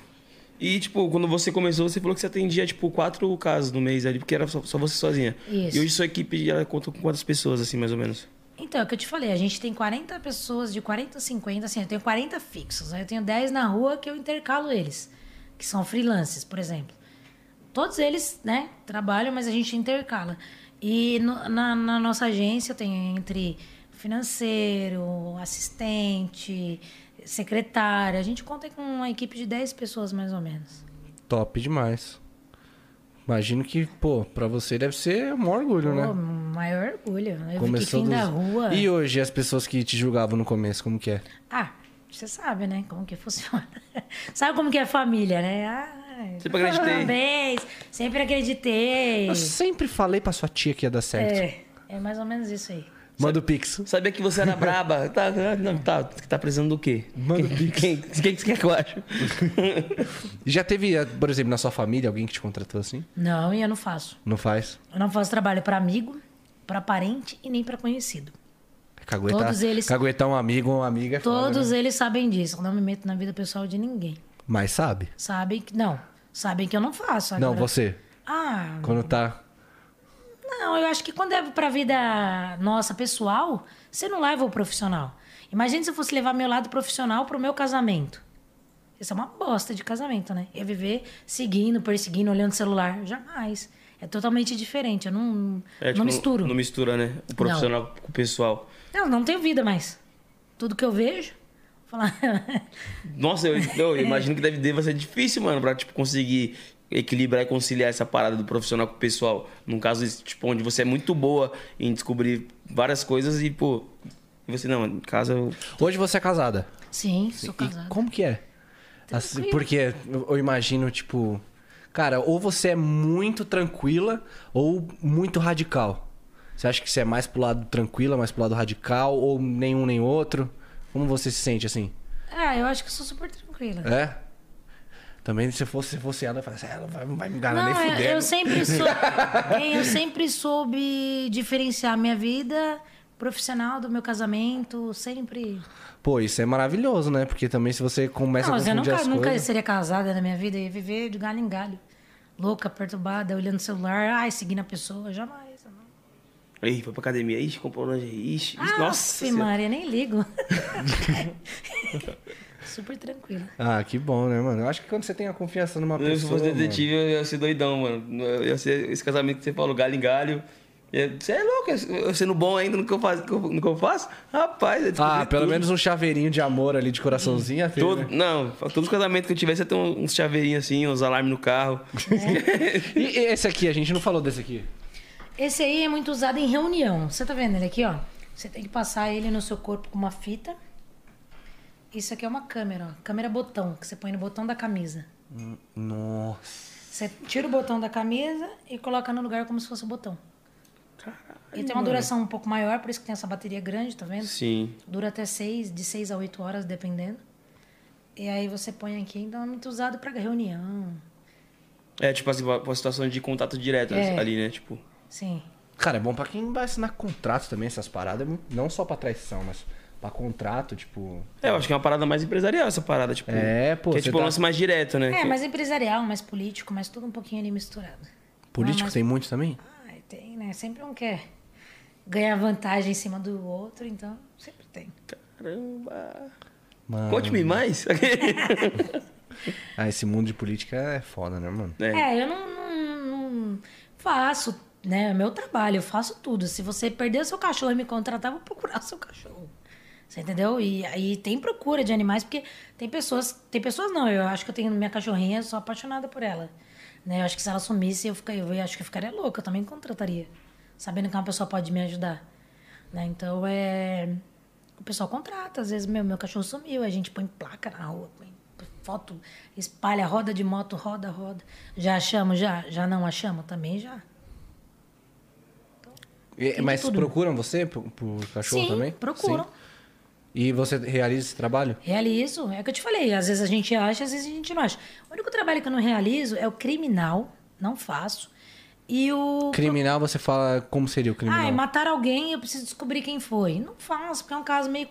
E, tipo, quando você começou, você falou que você atendia, tipo, quatro casos no mês ali, porque era só, só você sozinha. Isso. E hoje sua equipe, ela conta com quantas pessoas, assim, mais ou menos? Então, é o que eu te falei, a gente tem 40 pessoas, de 40 a 50, assim, eu tenho 40 fixos, né? eu tenho 10 na rua que eu intercalo eles, que são freelances, por exemplo. Todos eles, né, trabalham, mas a gente intercala. E no- na, na nossa agência tem entre financeiro, assistente, secretária, a gente conta com uma equipe de 10 pessoas mais ou menos. Top demais. Imagino que, pô, pra você deve ser um orgulho, Pô, né? maior orgulho. Eu Começou fim da dos- rua. E hoje as pessoas que te julgavam no começo, como que é? Ah, você sabe, né? Como que funciona. sabe como que é família, né? Ah, Sempre acreditei. Parabéns, sempre acreditei. Eu sempre falei pra sua tia que ia dar certo. É, é mais ou menos isso aí. Manda o Pix. Sabia que você era braba. tá, não, tá, tá precisando do quê? Manda o quem, quem, quem que você quer que eu acho? Já teve, eh, por exemplo, na sua família alguém que te contratou assim? Não, e eu não faço. Não faz? Eu não faço trabalho pra amigo, pra parente e nem pra conhecido. Caguetar, Todos eles- caguetar um amigo ou uma amiga é foda, Todos né? eles sabem disso. Eu não me meto na vida pessoal de ninguém. Mas sabe? Sabem que. Não, sabem que eu não faço. Não, Agora- você. Ah, Quando tá. Não, eu acho que quando é pra vida nossa, pessoal, você não leva o profissional. Imagina se eu fosse levar meu lado profissional pro meu casamento. Isso é uma bosta de casamento, né? Eu viver seguindo, perseguindo, olhando o celular. Jamais. É totalmente diferente. Eu não, É, tipo, não misturo. Não mistura, né? O profissional com o pessoal. Não, não tenho vida mais. Tudo que eu vejo, vou falar. Nossa, eu, eu imagino que deve, deva ser difícil, mano, pra, tipo, conseguir equilibrar e conciliar essa parada do profissional com o pessoal. Num caso, tipo, onde você é muito boa em descobrir várias coisas e, pô... E você, não, em casa eu... Hoje você é casada. Sim, sou E casada. como que é? Assim, porque eu, eu imagino, tipo. Cara, ou você é muito tranquila ou muito radical. Você acha que você é mais pro lado tranquila, mais pro lado radical, ou nenhum nem outro? Como você se sente assim? Ah, eu acho que eu sou super tranquila. É? Também se fosse, se fosse ela, eu falaria assim, ela vai, vai me enganar Não, nem eu, fudendo. eu sempre sou, Hein, eu sempre soube diferenciar minha vida profissional do meu casamento, sempre. Pô, isso é maravilhoso, né? Porque também se você começa não, a mas eu confundir nunca, nunca coisas... seria casada na minha vida, eu ia viver de galho em galho. Louca, perturbada, olhando o celular, ai, seguindo a pessoa, jamais. Ih, foi pra academia, ixi, comprou lingerie, ixi, Ah, nossa senhora. Maria, nem ligo. Super tranquila. Ah, que bom, né, mano? Eu acho que quando você tem a confiança numa Se eu pessoa... fosse mano, detetive, eu ia ser doidão, mano. Eu ia ser esse casamento que você falou, galho em galho. Eu- Você é louco, eu sendo bom ainda no que eu faço. No que eu faço? Rapaz, eu descobri Ah, pelo tudo. menos um chaveirinho de amor ali, de coraçãozinho. filho, Todo, né? não, todos os casamentos que eu tivesse, eu tenho uns chaveirinhos assim, uns alarmes no carro. E e esse aqui, a gente não falou desse aqui. Esse aí é muito usado em reunião. Você tá vendo ele aqui, ó? Você tem que passar ele no seu corpo com uma fita. Isso aqui é uma câmera, ó. Câmera botão, que você põe no botão da camisa. Nossa. Você tira o botão da camisa e coloca no lugar como se fosse o botão. Ele tem uma duração um pouco maior, por isso que tem essa bateria grande, tá vendo? Sim. Dura até seis, de 6 a 8 horas, dependendo. E aí você põe aqui, então é muito usado pra reunião. É, tipo assim, uma situação de contato direto É. ali, né? Tipo. Sim. Cara, é bom pra quem vai assinar contrato também, essas paradas. é Não só pra traição, mas pra contrato, tipo... É, eu acho que é uma parada mais empresarial essa parada, tipo. É, pô, Que é tipo um tá- lance mais direto, né? É, Que- mais empresarial, mais político, mas tudo um pouquinho ali misturado. Político mas- tem muito também? Ai, tem, né? Sempre um quer ganhar vantagem em cima do outro, então sempre tem. Caramba. Mano. Conte-me mais. Ah, esse mundo de política é foda, né, mano? É. É, eu não, não- não faço, né? É meu trabalho, eu faço tudo. Se você perder o seu cachorro e me contratar, eu vou procurar o seu cachorro. Você entendeu? E aí tem procura de animais, porque tem pessoas. Tem pessoas não, eu acho que eu tenho minha cachorrinha, eu sou apaixonada por ela. Né? Eu acho que se ela sumisse, eu, ficaria, eu acho que eu ficaria louca, eu também contrataria. Sabendo que uma pessoa pode me ajudar. Né? Então é. O pessoal contrata, às vezes, meu, meu cachorro sumiu, a gente põe placa na rua, põe foto, espalha, roda de moto, roda, roda. Já achamos, já? Já não achamos? Também já. E- de mas tudo. procuram você pro, pro cachorro Sim, também? procuram. Sim. E você realiza esse trabalho? Realizo, é o que eu te falei. Às vezes a gente acha, às vezes a gente não acha. O único trabalho que eu não realizo é o criminal, não faço. E o. Criminal, você fala como seria o criminal? Ah, é matar alguém, eu preciso descobrir quem foi. Não faço, porque é um caso meio.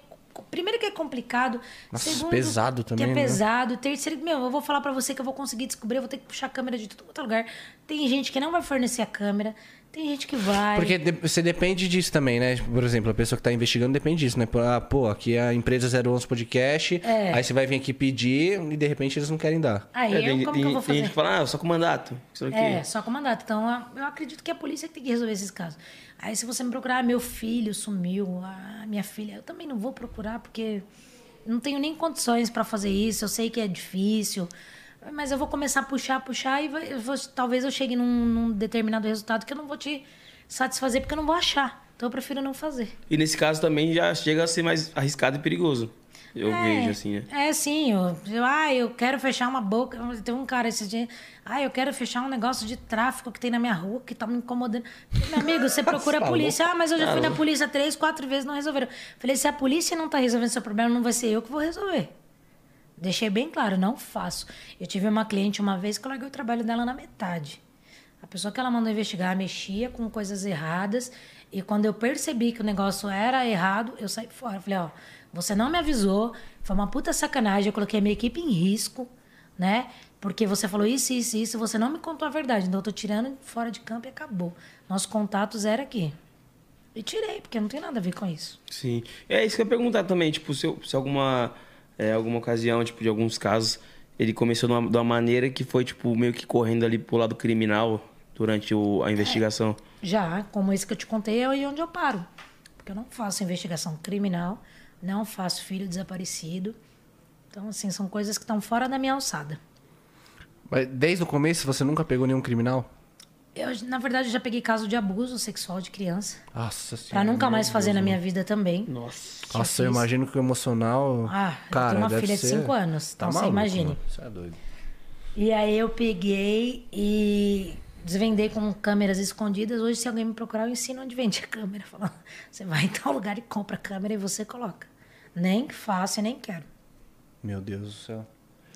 Primeiro que é complicado. Nossa, segundo, pesado também, Que é né? pesado. Terceiro, que, meu, eu vou falar pra você que eu vou conseguir descobrir, eu vou ter que puxar a câmera de todo outro lugar. Tem gente que não vai fornecer a câmera, tem gente que vai. Porque de- você depende disso também, né? Por exemplo, a pessoa que tá investigando depende disso, né? Pô, Ah, pô, aqui é a empresa 011 Podcast, É. aí você vai vir aqui pedir e de repente eles não querem dar. Aí, É, eu, tem, como tem- que eu vou tem fazer? gente que fala, ah, só com mandato. Isso aqui. É, só com mandato. Então, eu- acredito que é a polícia que tem que resolver esses casos. Aí, se você me procurar, ah, meu filho sumiu, a minha filha, eu também não vou procurar, porque não tenho nem condições para fazer isso. Eu sei que é difícil, mas eu vou começar a puxar, puxar, e vai- eu vou- talvez eu chegue num, num determinado resultado que eu não vou te satisfazer, porque eu não vou achar. Então, eu prefiro não fazer. E nesse caso também já chega a ser mais arriscado e perigoso. Eu É, vejo assim, né? É, sim. Eu, eu- ah, eu quero fechar uma boca. Tem um cara esse dia. Ah, eu quero fechar um negócio de tráfico que tem na minha rua que tá me incomodando. Meu amigo, você procura a Tá polícia. Ah, mas eu já Tá fui na louco. polícia três, quatro vezes, não resolveram. Falei, se a polícia não tá resolvendo seu problema, não vai ser eu que vou resolver. Deixei bem claro, não faço. Eu tive uma cliente uma vez que eu larguei o trabalho dela na metade. A pessoa que ela mandou investigar mexia com coisas erradas. E quando eu percebi que o negócio era errado, eu saí fora. Eu Falei, ó, você não me avisou, foi uma puta sacanagem, eu coloquei a minha equipe em risco, né? Porque você falou isso, isso, isso, você não me contou a verdade. Então eu tô tirando fora de campo e acabou. Nosso contato zero aqui. E tirei, porque não tem nada a ver com isso. Sim. É isso que eu ia perguntar também, tipo, se, eu- se alguma, é, alguma ocasião, tipo, de alguns casos, ele começou de uma, de uma maneira que foi, tipo, meio que correndo ali pro lado criminal durante o- a investigação. Já, como esse que eu te contei, é aí onde eu paro. Porque eu não faço investigação criminal, não faço filho desaparecido. Então, assim, são coisas que estão fora da minha alçada. Mas desde o começo você nunca pegou nenhum criminal? Eu, na verdade, já peguei caso de abuso sexual de criança. Nossa Pra senhora. nunca meu mais fazer Deus, na minha vida também. Nossa. Nossa, eu imagino que o emocional. Ah, eu cara, tenho uma filha de ser- cinco anos, Tá então você maluco, imagine. mano. Você é doido. E aí eu peguei e desvendei com câmeras escondidas. Hoje, se alguém me procurar, eu ensino onde vende a câmera. Falando, você vai em tal lugar e compra a câmera e você coloca. Nem faço e nem quero. Meu Deus do céu.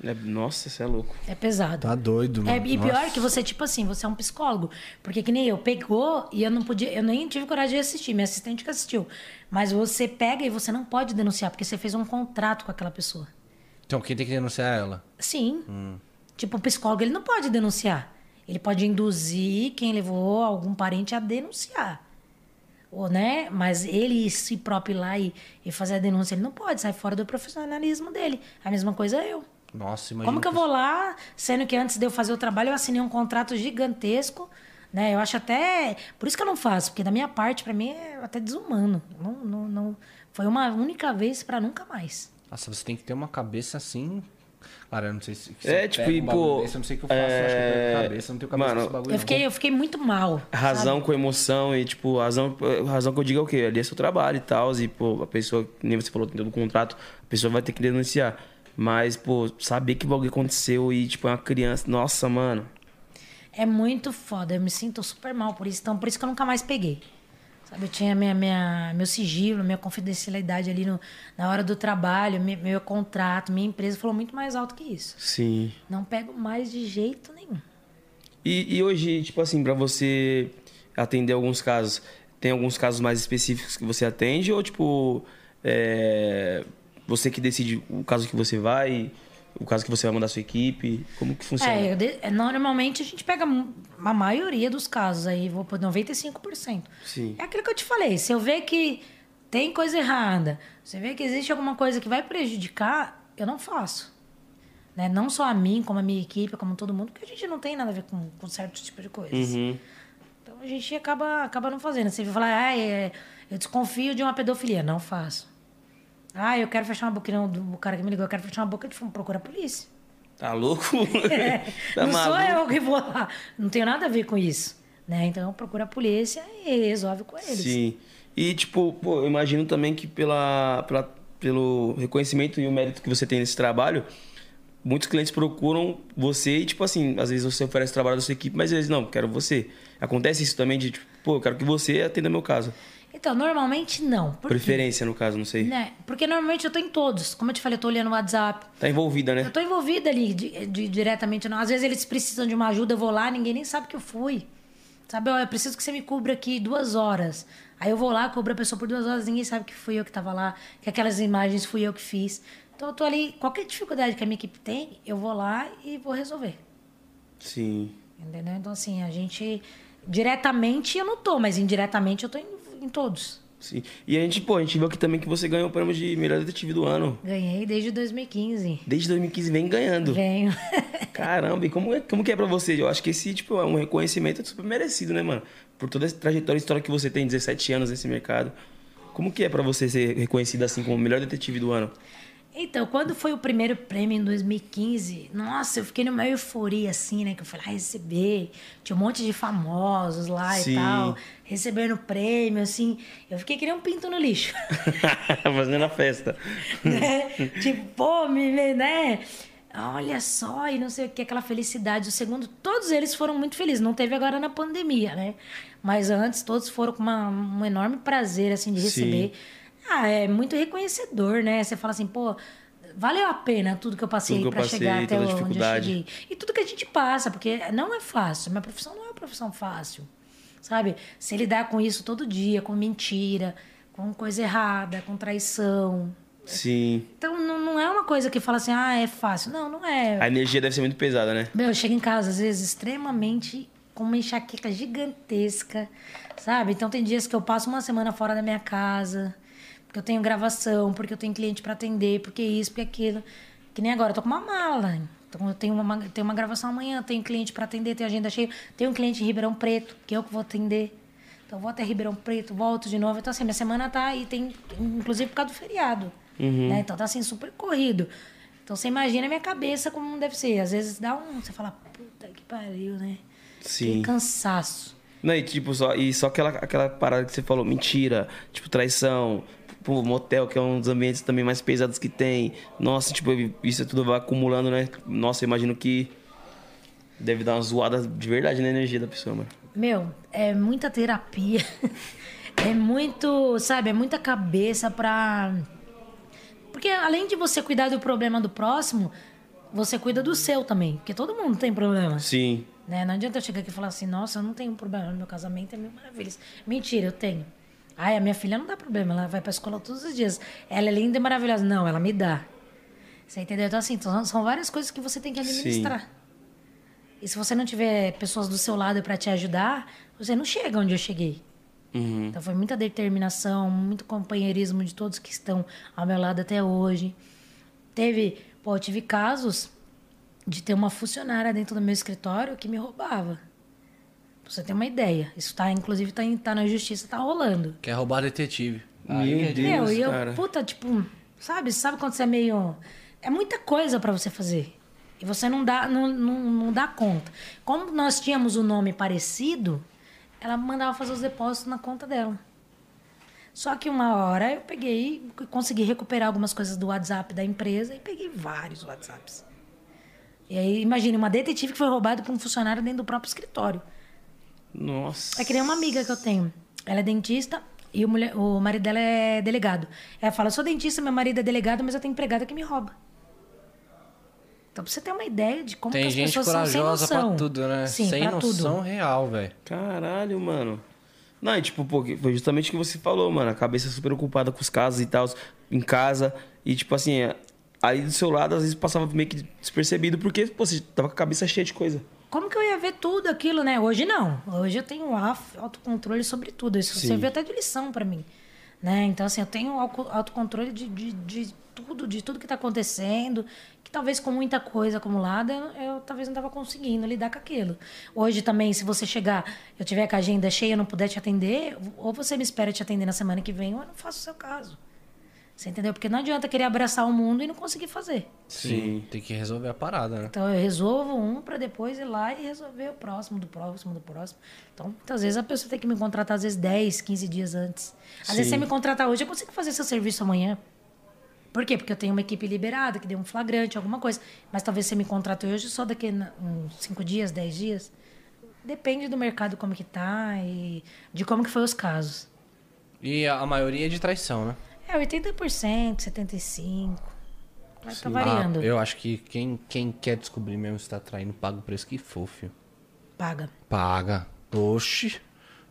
É, nossa, você é louco. É pesado. Tá doido, mano. É, e pior Nossa. que você, tipo assim, você é um psicólogo. Porque que nem eu, pegou e eu não podia, eu nem tive coragem de assistir, minha assistente que assistiu. Mas você pega e você não pode denunciar, porque você fez um contrato com aquela pessoa. Então, quem tem que denunciar é ela? Sim. Tipo, o psicólogo, ele não pode denunciar. Ele pode induzir quem levou algum parente a denunciar. Ou, né? Mas ele se próprio ir lá e, e fazer a denúncia, ele não pode, sai fora do profissionalismo dele. A mesma coisa eu. Nossa, imagina. Como que eu vou lá, sendo que antes de eu fazer o trabalho eu assinei um contrato gigantesco, né? Eu acho até. Por isso que eu não faço, porque da minha parte, pra mim, é até desumano. Não, não, não... Foi uma única vez pra nunca mais. Nossa, você tem que ter uma cabeça assim. Cara, eu não sei se. se É, tipo, e, um pô, desse, eu não sei o que eu faço, eu acho que eu perco é, a cabeça. Eu não tenho cabeça mano, bagulho. Eu não. fiquei, eu fiquei muito mal. Razão sabe? com emoção e, tipo, razão, razão que eu digo é o quê? Ali é seu trabalho e tal. E, pô, a pessoa, nem você falou, tem todo o contrato, a pessoa vai ter que denunciar. Mas, pô, saber que o bagulho aconteceu e, tipo, é uma criança. Nossa, mano. É muito foda. Eu me sinto super mal por isso. Então, por isso que eu nunca mais peguei. Sabe, eu tinha minha, minha, meu sigilo, minha confidencialidade ali no, na hora do trabalho, meu, meu contrato, minha empresa falou muito mais alto que isso. Sim. Não pego mais de jeito nenhum. E, e hoje, tipo assim, pra você atender alguns casos, tem alguns casos mais específicos que você atende ou, tipo, é, você que decide o caso que você vai, o caso que você vai mandar sua equipe? Como que funciona? É, de- é, normalmente a gente pega a maioria dos casos aí, vou por 95%. Sim. É aquilo que eu te falei, se eu ver que tem coisa errada, se eu ver que existe alguma coisa que vai prejudicar, eu não faço. Né? Não só a mim, como a minha equipe, como todo mundo, porque a gente não tem nada a ver com, com certo tipo de coisas. Uhum. Então a gente acaba, acaba não fazendo. Você vai falar, ah, é, eu desconfio de uma pedofilia. Não faço. Ah, eu quero fechar uma boca. Não, o cara que me ligou, eu quero fechar uma boca, ele procura a polícia. Tá louco? tá não sou maluco? eu que vou lá. Não tenho nada a ver com isso. Né? Então procura a polícia e resolve com eles. Sim. E, tipo, pô, eu imagino também que pela, pela, pelo reconhecimento e o mérito que você tem nesse trabalho, muitos clientes procuram você e, tipo assim, às vezes você oferece o trabalho da sua equipe, mas eles, não, quero você. Acontece isso também de, tipo, pô, eu quero que você atenda meu caso. Então, normalmente não. Por quê? Preferência, no caso, não sei. Né? Porque normalmente eu tô em todos. Como eu te falei, eu tô olhando o WhatsApp. Tá envolvida, né? Eu tô envolvida ali de- de- diretamente. Não. Às vezes eles precisam de uma ajuda, eu vou lá, ninguém nem sabe que eu fui. Sabe, ó, eu preciso que você me cubra aqui duas horas. Aí eu vou lá, cubro a pessoa por duas horas, ninguém sabe que fui eu que tava lá, que aquelas imagens fui eu que fiz. Então eu tô ali, qualquer dificuldade que a minha equipe tem, eu vou lá e vou resolver. Sim. Entendeu? Então, assim, a gente. Diretamente eu não tô, mas indiretamente eu tô em, em todos. Sim. E a gente, pô, a gente viu aqui também que você ganhou o prêmio de melhor detetive do ano. Ganhei desde 2015. Desde 2015 vem ganhando. Venho. Caramba, e como é, como que é pra você? Eu acho que esse, tipo, é um reconhecimento super merecido, né, mano? Por toda essa trajetória história que você tem, 17 anos nesse mercado. Como que é pra você ser reconhecido assim como o melhor detetive do ano? Então, quando foi o primeiro prêmio em 2015, nossa, eu fiquei numa euforia, assim, né? Que eu falei, ah, receber. Tinha um monte de famosos lá Sim. e tal, recebendo prêmio, assim. Eu fiquei que nem um pinto no lixo. Fazendo a festa. né? Tipo, pô, me né? Olha só, e não sei o que, aquela felicidade. O segundo, todos eles foram muito felizes. Não teve agora na pandemia, né? Mas antes, todos foram com uma, um enorme prazer, assim, de Sim. Ah, é muito reconhecedor, né? Você fala assim, pô, valeu a pena tudo que eu passei passei, chegar até onde eu cheguei. E tudo que a gente passa, porque não é fácil. Minha profissão não é uma profissão fácil, sabe? Você lidar com isso todo dia, com mentira, com coisa errada, com traição, Sim. então não, não é uma coisa que fala assim, ah, é fácil. Não, não é. A energia deve ser muito pesada, né? Meu, eu chego em casa, às vezes, extremamente com uma enxaqueca gigantesca, sabe? Então tem dias que eu passo uma semana fora da minha casa, porque eu tenho gravação, porque eu tenho cliente para atender, porque isso, porque aquilo. Que nem agora, eu tô com uma mala. Então eu tenho uma, tenho uma gravação amanhã, tenho cliente para atender, tenho agenda cheia. Tenho um cliente em Ribeirão Preto, que eu que vou atender. Então eu vou até Ribeirão Preto, volto de novo. Então assim, minha semana tá aí, tem, inclusive por causa do feriado. Né? Então tá assim, super corrido. Então você imagina a minha cabeça como deve ser. Às vezes dá um. Você fala, puta que pariu, né? Sim. Que cansaço. Não, e tipo, só, e só aquela, aquela parada que você falou, mentira, tipo, traição, pô, motel, que é um dos ambientes também mais pesados que tem. Nossa, tipo, isso tudo vai acumulando, né? Nossa, eu imagino que deve dar uma zoada de verdade na energia da pessoa, mano. Meu, é muita terapia. é muito, sabe, é muita cabeça pra. Porque além de você cuidar do problema do próximo, você cuida do seu também. Porque todo mundo tem problema. Sim. Né? Não adianta eu chegar aqui e falar assim, nossa, eu não tenho problema no meu casamento, é mil maravilhas. Mentira, eu tenho. Ai, a minha filha não dá problema, ela vai pra escola todos os dias. Ela é linda e maravilhosa. Não, ela me dá. Você entendeu? Então, assim, são- são várias coisas que você tem que administrar. E se você não tiver pessoas do seu lado pra te ajudar, você não chega onde eu cheguei. Uhum. Então foi muita determinação, muito companheirismo de todos que estão ao meu lado até hoje. Teve, pô, eu tive casos de ter uma funcionária dentro do meu escritório que me roubava. Pra você ter uma ideia. Isso tá, inclusive, tá, tá na justiça, tá rolando. Quer roubar detetive. Meu Aí é Deus. de- Meu, e eu, cara. puta, tipo, sabe? Sabe quando você é meio. É muita coisa pra você fazer. E você não dá, não, não, não dá conta. Como nós tínhamos o nome parecido, ela mandava fazer os depósitos na conta dela. Só que uma hora eu peguei, consegui recuperar algumas coisas do WhatsApp da empresa e peguei vários WhatsApps. E aí, imagine, uma detetive que foi roubada por um funcionário dentro do próprio escritório. Nossa. É que nem uma amiga que eu tenho. Ela é dentista e o, mulher- o marido dela é delegado. Ela fala: eu sou dentista, meu marido é delegado, mas eu tenho empregada que me rouba. Então, pra você ter uma ideia de como que Tem as gente pessoas são sem corajosa noção. pra tudo, né? Sim, Sem pra noção tudo. real, velho. Caralho, mano. Não, e tipo, pô, foi justamente o que você falou, mano. A cabeça super ocupada com os casos e tal, em casa. E, tipo assim, é, aí do seu lado, às vezes passava meio que despercebido, porque, pô, você tava com a cabeça cheia de coisa. Como que eu ia ver tudo aquilo, né? Hoje não. Hoje eu tenho autocontrole sobre tudo. Isso Sim. serviu até de lição pra mim. Né? Então, assim, eu tenho autocontrole de, de, de tudo, de tudo que tá acontecendo. Que talvez com muita coisa acumulada, eu, eu talvez não tava conseguindo lidar com aquilo. Hoje também, se você chegar, eu tiver com a agenda cheia e eu não puder te atender, ou você me espera te atender na semana que vem, ou eu não faço o seu caso. Você entendeu? Porque não adianta querer abraçar o mundo e não conseguir fazer. Sim. Tem que resolver a parada, né? Então eu resolvo um para depois ir lá e resolver o próximo, do próximo, do próximo. Então, muitas vezes a pessoa tem que me contratar, às vezes 10, 15 dias antes. Às vezes Sim. você me contratar hoje, eu consigo fazer seu serviço amanhã. Por quê? Porque eu tenho uma equipe liberada, que deu um flagrante, alguma coisa. Mas talvez você me contrate hoje só daqui a uns 5 dias, 10 dias. Depende do mercado como que tá e de como que foi os casos. E a, a maioria é de traição, né? É 80%, 75%. Mas tá Ah, variando. eu acho que quem, quem quer descobrir mesmo se tá traindo, paga o preço que for, filho. Paga. Paga. Oxi.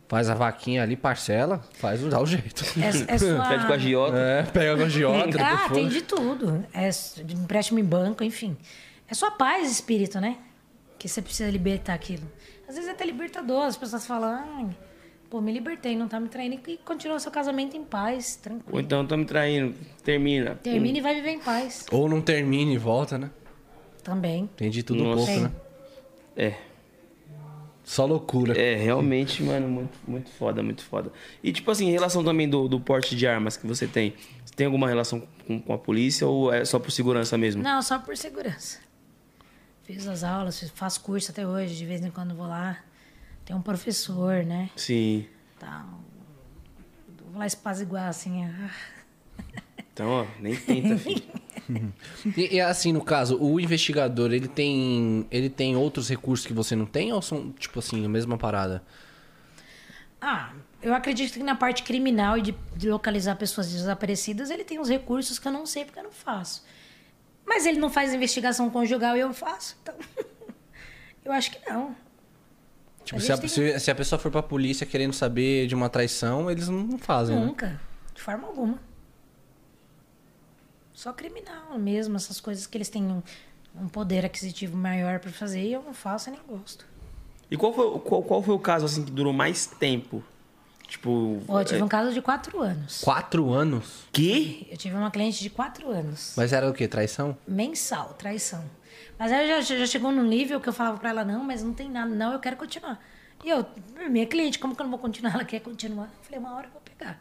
Faz a vaquinha ali, parcela, faz dá o jeito. É, é sua... Pede com a Giota. É, pega a agiota. Ah, tem de tudo. É empréstimo em banco, enfim. É sua paz espírito, né? Que você precisa libertar aquilo. Às vezes é até libertador. As pessoas falam, ai, pô, me libertei, não tá me traindo. E continua seu casamento em paz, Ou tranquilo. então tô me traindo. Termina. Termina e vai viver em paz. Ou não termina e volta, né? Também. Tem de tudo um Nossa. pouco, Tem. né? É. Só loucura. É, realmente, mano, muito, muito foda, muito foda. E, tipo assim, em relação também do, do porte de armas que você tem, você tem alguma relação com, com a polícia ou é só por segurança mesmo? Não, só por segurança. Fiz as aulas, faço curso até hoje, de vez em quando vou lá. Tem um professor, né? Sim. Tal. Vou lá espaziguar assim. Então, ó, nem tenta, filho. E, e assim, no caso, o investigador, ele tem. Ele tem outros recursos que você não tem ou são, tipo assim, a mesma parada? Ah, eu acredito que na parte criminal e de, de localizar pessoas desaparecidas, ele tem uns recursos que eu não sei porque eu não faço. Mas ele não faz investigação conjugal e eu faço, então. eu acho que não. Tipo, A se a, tem- se, se a pessoa for pra polícia querendo saber de uma traição, eles não fazem, né? Nunca. De forma alguma. Só criminal mesmo, essas coisas que eles têm um, um poder aquisitivo maior pra fazer e eu não faço e nem gosto. E qual foi, qual, qual foi o caso, assim, que durou mais tempo? Tipo... Ó, eu tive é- um caso de quatro anos. Quatro anos? Que? Eu tive uma cliente de quatro anos. Mas era o quê? Traição? Mensal, traição. Mas aí já, já chegou num nível que eu falava pra ela, não, mas não tem nada, não, eu quero continuar. E eu, minha cliente, como que eu não vou continuar? Ela quer continuar. Eu falei, uma hora eu vou pegar.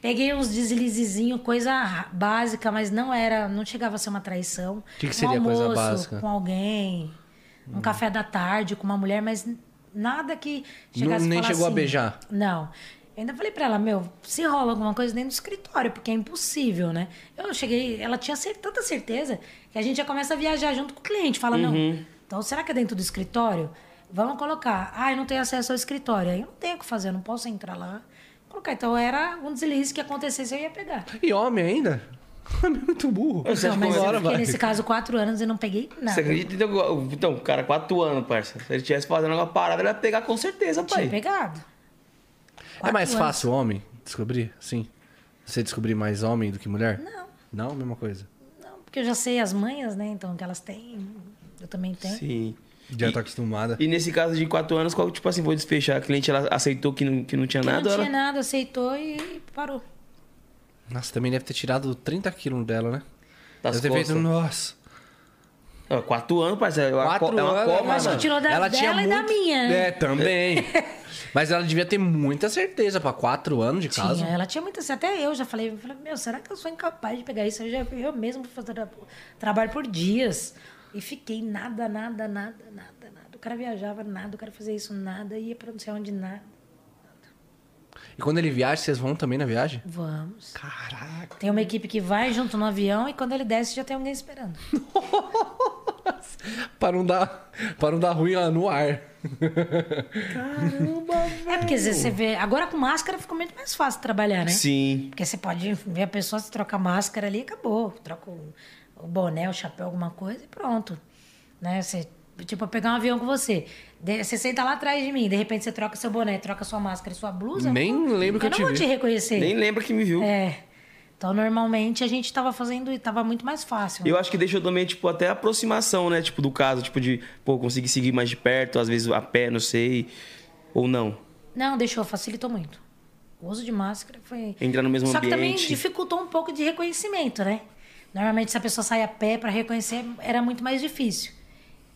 Peguei uns deslizezinhos, coisa básica, mas não era, não chegava a ser uma traição. Que que um seria coisa almoço básica? Com alguém, um café da tarde com uma mulher, mas nada que Não- chegasse nem a falar chegou a assim, beijar? Não. Eu ainda falei pra ela, meu, se rola alguma coisa dentro do escritório, porque é impossível, né? Eu cheguei, ela tinha tanta certeza que a gente já começa a viajar junto com o cliente. Fala, não, então será que é dentro do escritório? Vamos colocar. Ah, eu não tenho acesso ao escritório. Aí eu não tenho o que fazer, eu não posso entrar lá. Colocar. Então era um deslize que acontecesse, eu ia pegar. E homem ainda? Homem é muito burro. Você Não, mas eu fiquei vai. nesse caso quatro anos e não peguei nada. Você acredita? Então, então, cara, quatro anos, parça. Se ele tivesse fazendo uma parada, ele ia pegar com certeza, Tinha pai. Pegado. É Quatro mais anos. fácil homem descobrir? Sim. Você descobrir mais homem do que mulher? Não. Não, mesma coisa. Não, porque eu já sei as manhas, né? Então, que elas têm, eu também tenho. Sim. Já tá acostumada. E nesse caso de quatro anos, qual, tipo assim, foi desfechar? A cliente, ela aceitou que não, que não tinha Que nada? não tinha ela... nada, aceitou e parou. Nossa, também deve ter tirado 30 quilos dela, né? Das deve ter costas. feito, nossa. Ó, quatro anos, parceiro. É Quatro é uma anos, cobra, Mas mano. que tirou da dela e da minha. É, também. Mas ela devia ter muita certeza pra quatro anos de casa. Tinha, ela tinha muita. Até eu já falei, eu falei, meu, será que eu sou incapaz de pegar isso? Eu, já, eu mesmo fazer tra- trabalho por dias. E fiquei nada, nada, nada, nada, nada. O cara viajava, nada, o cara fazia isso, nada, ia pra não sei onde, nada. E quando ele viaja, vocês vão também na viagem? Vamos. Caraca. Tem uma equipe que vai junto no avião e quando ele desce já tem alguém esperando. Para não dar, para não dar ruim lá no ar. É porque às vezes você vê. Agora com máscara fica muito mais fácil trabalhar, né? Sim. Porque você pode ver a pessoa, se troca a máscara ali, acabou. Troca o, boné, o chapéu, alguma coisa e pronto. Né? Você, tipo, eu pegar um avião com você. você senta lá atrás de mim, de repente você troca seu boné, troca sua máscara e sua blusa. Nem eu, lembro que eu não te vou vi. te reconhecer. Nem lembra que me viu. É. Então, normalmente, a gente tava fazendo e tava muito mais fácil. Eu acho que deixou também, tipo, até aproximação, né? Tipo, do caso, tipo, de, pô, conseguir seguir mais de perto, às vezes a pé, não sei. Ou não. Não, deixou, facilitou muito. O uso de máscara foi. Entrar no mesmo Só que também ambiente. dificultou um pouco de reconhecimento, né? Normalmente, se a pessoa sai a pé para reconhecer, era muito mais difícil.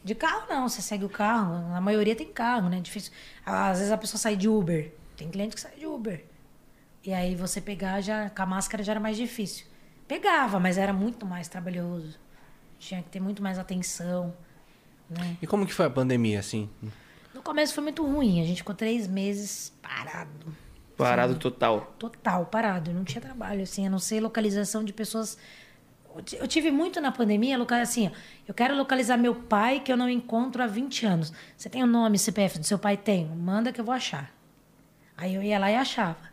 De carro, não, você segue o carro. A maioria tem carro, né? Difícil. Às vezes a pessoa sai de Uber. Tem cliente que sai de Uber. E aí você pegar já com a máscara já era mais difícil. Pegava, mas era muito mais trabalhoso. Tinha que ter muito mais atenção. Né? E como que foi a pandemia, assim? No começo foi muito ruim. A gente ficou três meses parado. Parado total. Total, parado. Não tinha trabalho, assim, a não ser localização de pessoas. Eu ti- Eu tive muito na pandemia, assim, eu quero localizar meu pai que eu não encontro há 20 anos. Você tem o nome, CPF do seu pai? Tenho. Manda que eu vou achar. Aí eu ia lá e achava.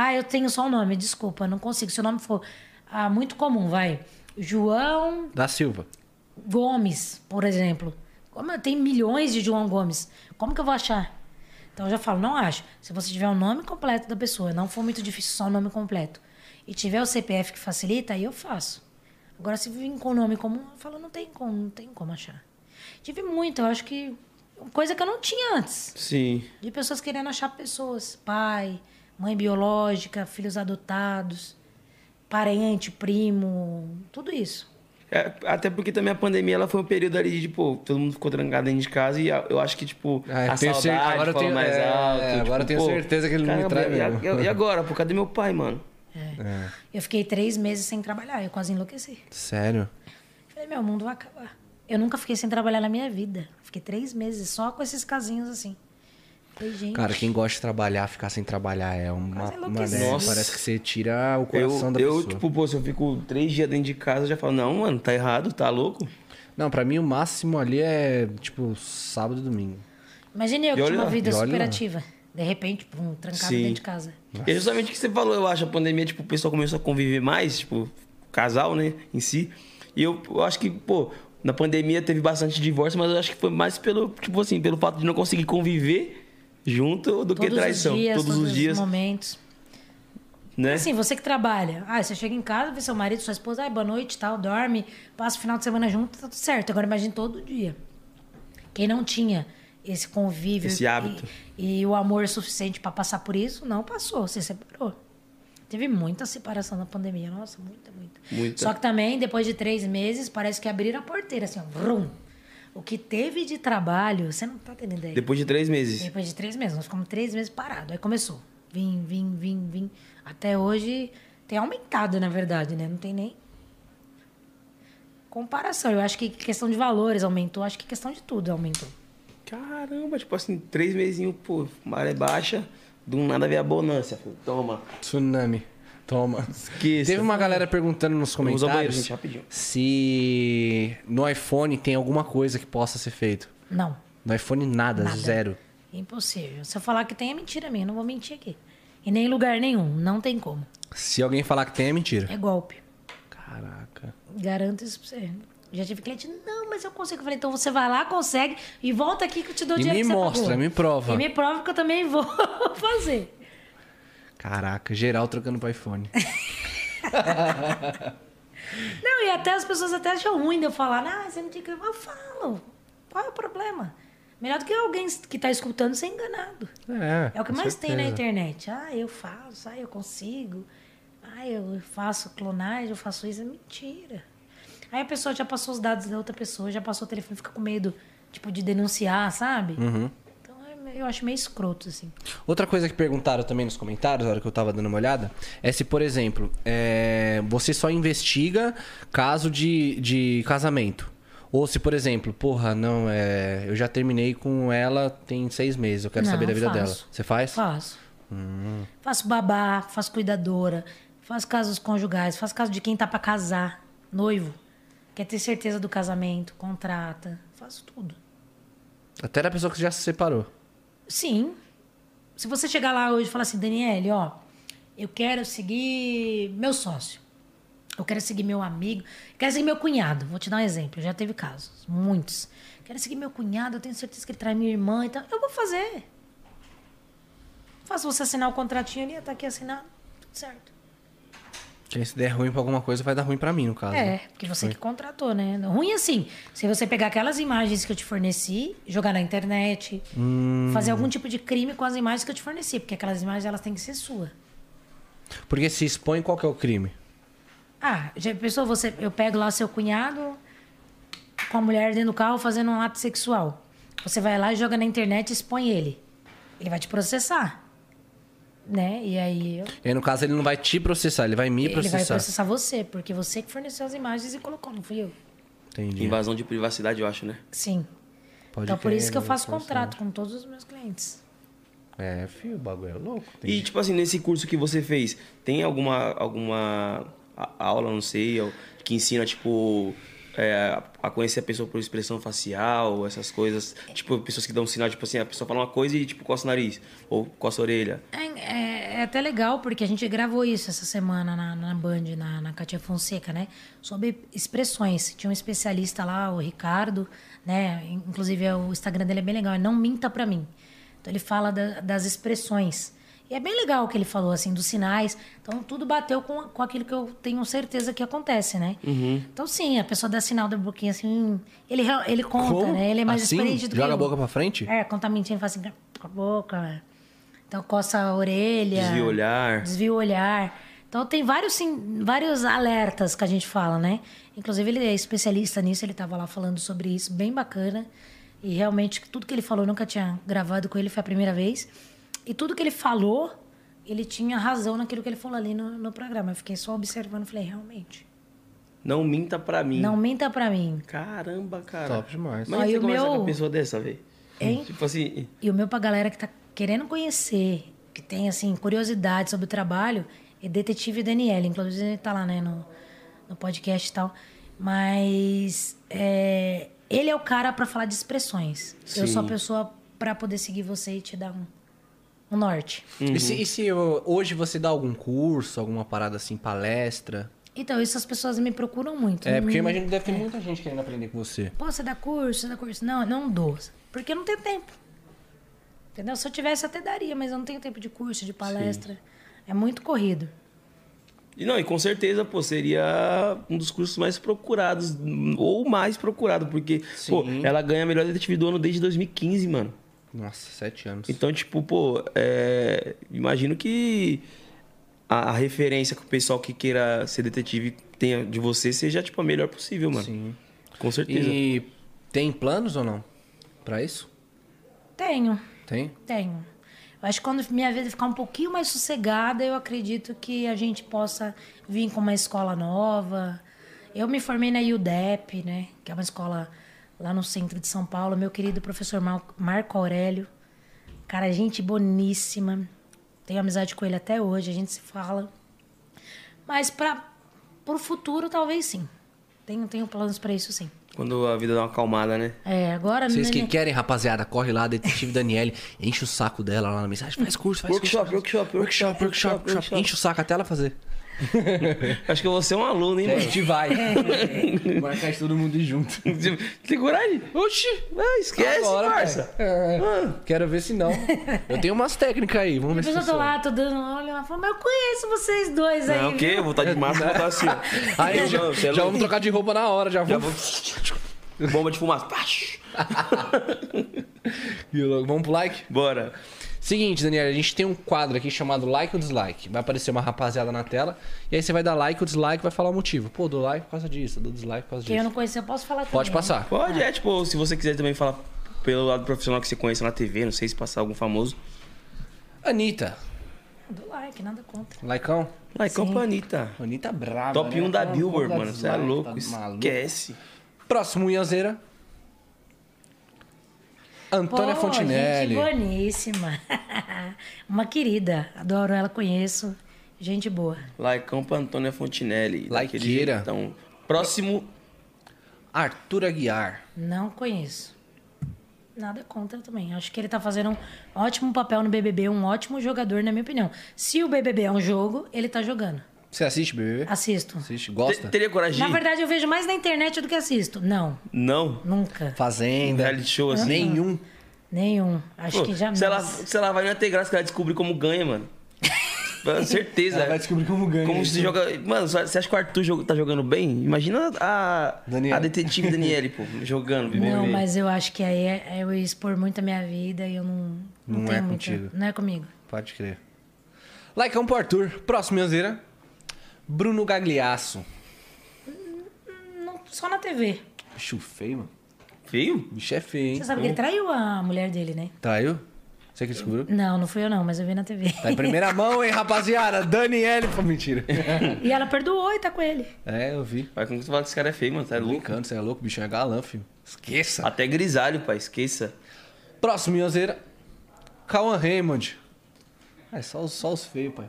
Ah, eu tenho só o nome, desculpa, não consigo. Se o nome for ah, muito comum, vai. João Da Silva. Gomes, por exemplo. Como eu- tem milhões de João Gomes. Como que eu vou achar? Então eu já falo, não acho. Se você tiver o nome completo da pessoa, não for muito difícil só o nome completo, e tiver o CPF que facilita, aí eu faço. Agora, se vir com o nome comum, eu falo, não tem como, não tem como achar. Tive muito, eu acho que. Coisa que eu não tinha antes. Sim. De pessoas querendo achar pessoas. Pai, mãe biológica, filhos adotados, parente, primo, tudo isso. É, até porque também a pandemia ela foi um período ali de, tipo, todo mundo ficou trancado dentro de casa e a- eu acho que, tipo, Ah, a cer- saudade agora eu falou tenho- mais é, alto. agora eu tenho pô, certeza que ele não me caramba, trai e a- mesmo. E agora? Pô, cadê meu pai, mano? É. Eu fiquei três meses sem trabalhar, eu quase enlouqueci. Sério? Falei, meu, o mundo vai acabar. Eu nunca fiquei sem trabalhar na minha vida. Fiquei três meses só com esses casinhos assim. Cara, quem gosta de trabalhar, ficar sem trabalhar é uma. Quase Mano, enlouqueci. é, Nossa. parece que você tira o coração Eu, da eu pessoa. tipo, pô, se eu fico três dias dentro de casa, eu já falo, não, mano, tá errado, tá louco? Não, pra mim o máximo ali é, tipo, sábado e domingo. Imagine eu que tinha uma vida e olha- super ativa. De repente, pum, trancado Sim. dentro de casa. É justamente o que você falou, eu acho, a pandemia, tipo, o pessoal começou a conviver mais, tipo, casal, né, em si. E eu, eu acho que, pô, na pandemia teve bastante divórcio, mas eu acho que foi mais pelo, tipo assim, pelo fato de não conseguir conviver junto do que Todos traição. os dias, todos, os dias, momentos. né? Assim, você que trabalha. Ah, você chega em casa, vê seu marido, sua esposa, ai, boa noite tal, dorme, passa o final de semana junto, tá tudo certo. Agora imagine todo dia. Quem não tinha esse convívio Esse hábito. E, e o amor suficiente pra passar por isso, não passou, se separou. Teve muita separação na pandemia, nossa, muita, muita. Muita. Só que também, depois de três meses, parece que abriram a porteira, assim, ó, vrum. O que teve de trabalho, você não tá tendo ideia. Depois de três meses. Depois de três meses, nós ficamos três meses parados. Aí começou. Vim, vim, vim, vim. Até hoje tem aumentado, na verdade, né? Não tem nem comparação. Eu acho que questão de valores aumentou, acho que questão de tudo aumentou. Caramba, tipo assim, três mesinhos, pô, maré baixa, do nada veio a bonança. Toma, Tsunami. Toma. esqueça. Teve uma galera perguntando nos o banheiro, comentários gente, rapidinho. se no iPhone tem alguma coisa que possa ser feito. Não, No iPhone nada, Nada. zero. impossível. Se eu falar que tem, é mentira minha. Eu não vou mentir aqui. E nem em lugar nenhum. Não tem como. Se alguém falar que tem, é mentira. É golpe. Caraca. Garanto isso pra você. Já tive cliente, não, mas eu consigo. Eu falei, então você vai lá, consegue e volta aqui que eu te dou E dinheiro me que você mostra, pagou. me prova. E me prova que eu também vou fazer. Caraca, geral trocando pro iPhone. Não, e até as pessoas até acham ruim de eu falar, ah, você não tinha que. Eu falo. Qual é o problema? Melhor do que alguém que tá escutando ser enganado. É. É o que mais tem na certeza. internet. Ah, eu faço, ah, eu consigo. Ah, eu faço clonagem, eu faço isso. É mentira. Aí a pessoa já passou os dados da outra pessoa, já passou o telefone, fica com medo, tipo, de denunciar, sabe? Uhum. Eu acho meio escroto, assim. Outra coisa que perguntaram também nos comentários, na hora que eu tava dando uma olhada, é se, por exemplo, é, você só investiga caso de, de casamento. Ou se, por exemplo, porra, não, é, eu já terminei com ela tem seis meses, eu quero Não, saber da vida faço. dela. Você faz? Faço. Faço babá, faço cuidadora, faço casos conjugais, faço caso de quem tá pra casar, noivo. Quer ter certeza do casamento, contrata. Faço tudo. Até da pessoa que já se separou. Sim. Se você chegar lá hoje e falar assim, Daniele, ó, eu quero seguir meu sócio. Eu quero seguir meu amigo. Quero seguir meu cunhado. Vou te dar um exemplo. Já teve casos. Muitos. Quero seguir meu cunhado. Eu tenho certeza que ele trai minha irmã e tal. Eu vou fazer. Faço você assinar o contratinho ali. Tá aqui assinado. Tudo certo. Porque se der ruim pra alguma coisa, vai dar ruim pra mim, no caso. É, né? porque você que contratou, né? Ruim assim, se você pegar aquelas imagens que eu te forneci, jogar na internet, Hum. fazer algum tipo de crime com as imagens que eu te forneci, porque aquelas imagens elas têm que ser sua. Porque se expõe, qual que é o crime? Ah, já pensou você, eu pego lá seu cunhado com a mulher dentro do carro fazendo um ato sexual. Você vai lá e joga na internet e expõe ele. Ele vai te processar. Né? E aí eu- E aí, no caso, ele não vai te processar, ele vai me ele vai processar. processar você, porque você que forneceu as imagens e colocou, não fui eu. Entendi. Invasão de privacidade, eu acho, né? Sim. Pode então por isso que eu né? faço contrato com todos os meus clientes. É, filho, o bagulho é louco. E, tipo assim, nesse curso que você fez, tem alguma, alguma aula, não sei, que ensina, tipo, é, a conhecer a pessoa por expressão facial, essas coisas? Tipo, pessoas que dão sinal, tipo assim, a pessoa fala uma coisa e, tipo, coça o nariz, ou coça a orelha. É, é- é até legal, porque a gente gravou isso essa semana na, na Band, na, na Katia Fonseca, né? Sobre expressões. Tinha um especialista lá, o Ricardo, né? Inclusive o Instagram dele é bem legal, é Não Minta Pra Mim. Então ele fala da- das expressões. E é bem legal o que ele falou, assim, dos sinais. Então tudo bateu com, com aquilo que eu tenho certeza que acontece, né? Uhum. Então sim, a pessoa dá sinal da boquinha assim. Ele, real- ele conta, né? Ele é mais assim? experiente do Joga que a eu. boca pra frente? É, quando tá mentindo, faz assim com a boca. Então coça a orelha. Desvia o olhar. Desvia o olhar. Então tem vários, sim, vários alertas que a gente fala, né? Inclusive ele é especialista nisso, ele estava lá falando sobre isso, bem bacana. E realmente tudo que ele falou, eu nunca tinha gravado com ele, foi a primeira vez. E tudo que ele falou, ele tinha razão naquilo que ele falou ali no, no programa. Eu fiquei só observando, falei, realmente. Não minta pra mim. Não minta pra mim. Caramba, cara. Top demais. Mas Aí você o meu- com uma pessoa dessa, velho? Hein? Tipo assim, E o meu pra galera que tá querendo conhecer, que tem, assim, curiosidade sobre o trabalho, é Detetive Daniele. Inclusive, ele tá lá, né, no, no podcast e tal. Mas é, ele é o cara pra falar de expressões. Eu sou a Sim. pessoa pra poder seguir você e te dar um, um norte. E se, e se eu- hoje você dá algum curso, alguma parada assim, palestra? Então, isso as pessoas me procuram muito. É, porque eu Hum, imagino que deve ter muita gente querendo aprender com você. Pô, você dá curso, você dá curso. Não, eu não dou. Porque eu não tenho tempo. Entendeu? Se eu tivesse, até daria, mas eu não tenho tempo de curso, de palestra. É muito corrido. E não, e com certeza, pô, seria um dos cursos mais procurados, ou mais procurado, porque, pô, Sim. ela ganha a melhor detetive do ano desde 2015, mano. Nossa, sete anos. Então, tipo, pô, é, imagino que a, a referência que o pessoal que queira ser detetive tenha de você seja, tipo, a melhor possível, mano. Sim. Com certeza. E tem planos ou não? Pra isso? Tenho, Tem? tenho. Eu acho que quando minha vida ficar um pouquinho mais sossegada, eu acredito que a gente possa vir com uma escola nova. Eu me formei na IUDEP, né? Que é uma escola lá no centro de São Paulo. Meu querido professor Mar- Marco Aurélio. Cara, gente boníssima. Tenho amizade com ele até hoje, a gente se fala. Mas para o futuro, talvez sim. Tenho, tenho planos para isso sim. Quando a vida dá uma acalmada, né? É, agora... Vocês que né, querem, rapaziada, corre lá, Detetive Daniele, enche o saco dela lá na mensagem, faz curso, faz Workshop, curso. workshop, workshop, workshop, workshop. Enche o saco até ela fazer. Acho que eu vou ser um aluno, hein, A mano? gente vai. Marcar de todo mundo ir junto. Tem coragem? Oxi! Ah, esquece, Agora, parça. É. Quero ver se não. Eu tenho umas técnicas aí, vamos ver se eu tô lá, tô dando olho lá, falo, mas eu conheço vocês dois aí. Não, o quê? Eu vou estar de máscara e vou estar assim, ó. Aí já, não, é já vamos trocar de roupa na hora, já Já vamos. vou... Bomba de fumaça. E logo, Vamos pro like? Bora. Seguinte, Daniel, a gente tem um quadro aqui chamado like ou dislike. Vai aparecer uma rapaziada na tela e aí você vai dar like ou dislike, vai falar o motivo. Pô, dou like por causa disso, dou dislike por causa Quem eu disso. não conhecia, eu posso falar também. Pode passar. Pode, é, tipo, se você quiser também falar pelo lado profissional que você conhece na TV, não sei se passar algum famoso. Anitta. Do like, nada contra. Likeão? Like Sim. Anitta. Anitta brava. Top né? 1 da Billboard, mano. Você é dislike, louco. tá maluco. Esquece. Próximo, Ianzeira. Antônia Pô, Fontinelli. Gente boníssima. Uma querida. Adoro ela, conheço. Gente boa. Laicão pra Antônia Fontinelli. daquele Likeira. jeitão. Próximo. Arthur Aguiar. Não conheço. Nada contra também. Acho que ele tá fazendo um ótimo papel no BBB, um ótimo jogador, na minha opinião. Se o BBB é um jogo, ele tá jogando. Você assiste BBB? Assisto. Assiste? Te- Gosta? Teria coragem de Na ir? verdade, eu vejo mais na internet do que assisto. Não, Não. nunca. Fazenda. Reality show assim. Nenhum. Nenhum. Acho Pô, que já se, ela, se ela vai, não ia ter graça que ela descobrir como ganha, mano. Com certeza. Ela vai descobrir como ganha. Como se joga. Mano, você acha que o Arthur joga- tá jogando bem? Imagina a, Daniele. a detetive Daniele, pô, jogando. BBB. Não, mas eu acho que aí é, é eu expor muito a minha vida e eu não. Não, Não tenho é muita- contigo. Não é comigo. Pode crer. Likeão pro Arthur. Próximo, Ianzeira. Bruno Gagliasso. Não, só na TV. Bicho feio, mano. Feio? Bicho é feio, hein? Você sabe que ele traiu a mulher dele, né? Traiu? Você que descobriu? Não, não fui eu não, mas eu vi na TV. Tá em primeira mão, hein, rapaziada? Daniele. Pô, mentira. e ela perdoou e tá com ele. É, eu vi. Vai como você fala que esse cara é feio, mano. Tá Tô louco. brincando, você é louco, bicho é galã, filho. Esqueça. Até grisalho, pai, esqueça. Próximo, Ianzeira. Cauã Raymond. É só, os- só os feios, pai.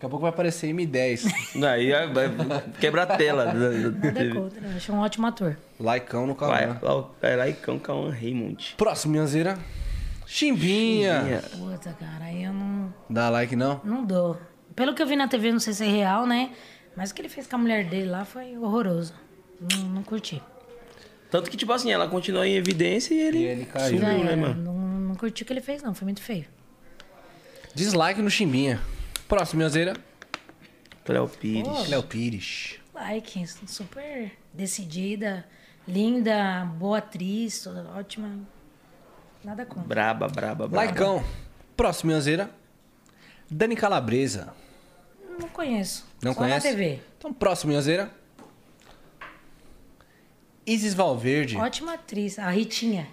Daqui a pouco vai aparecer M10. Aí vai- vai- quebra a tela. da- da- da Nada TV. contra. Eu acho um ótimo ator. Likeão no Cauã. lá, o- vai lá e cão Cauã Raymond. Próximo, Ianzeira. Chimbinha. Minha- Puta, cara, aí eu não, Dá like não? não dou. Pelo que eu vi na TV, não sei se é real, né? Mas o que ele fez com a mulher dele lá foi horroroso. Não, não curti. Tanto que, tipo assim, ela continua em evidência e ele, E ele caiu. Sumiu, né, era, mano? não, não curti o que ele fez, não. Foi muito feio. Dislike no Chimbinha. Próximo, Minhozeira. Léo Pires. Léo Pires. Like, super decidida, linda, boa atriz, toda ótima. Nada contra. Braba, braba, braba. Laicão. Próximo, Minhozeira. Dani Calabresa. Não conheço. Não Só conhece? na TV. Então, próximo, Minhozeira. Isis Valverde. Ótima atriz. A Ritinha,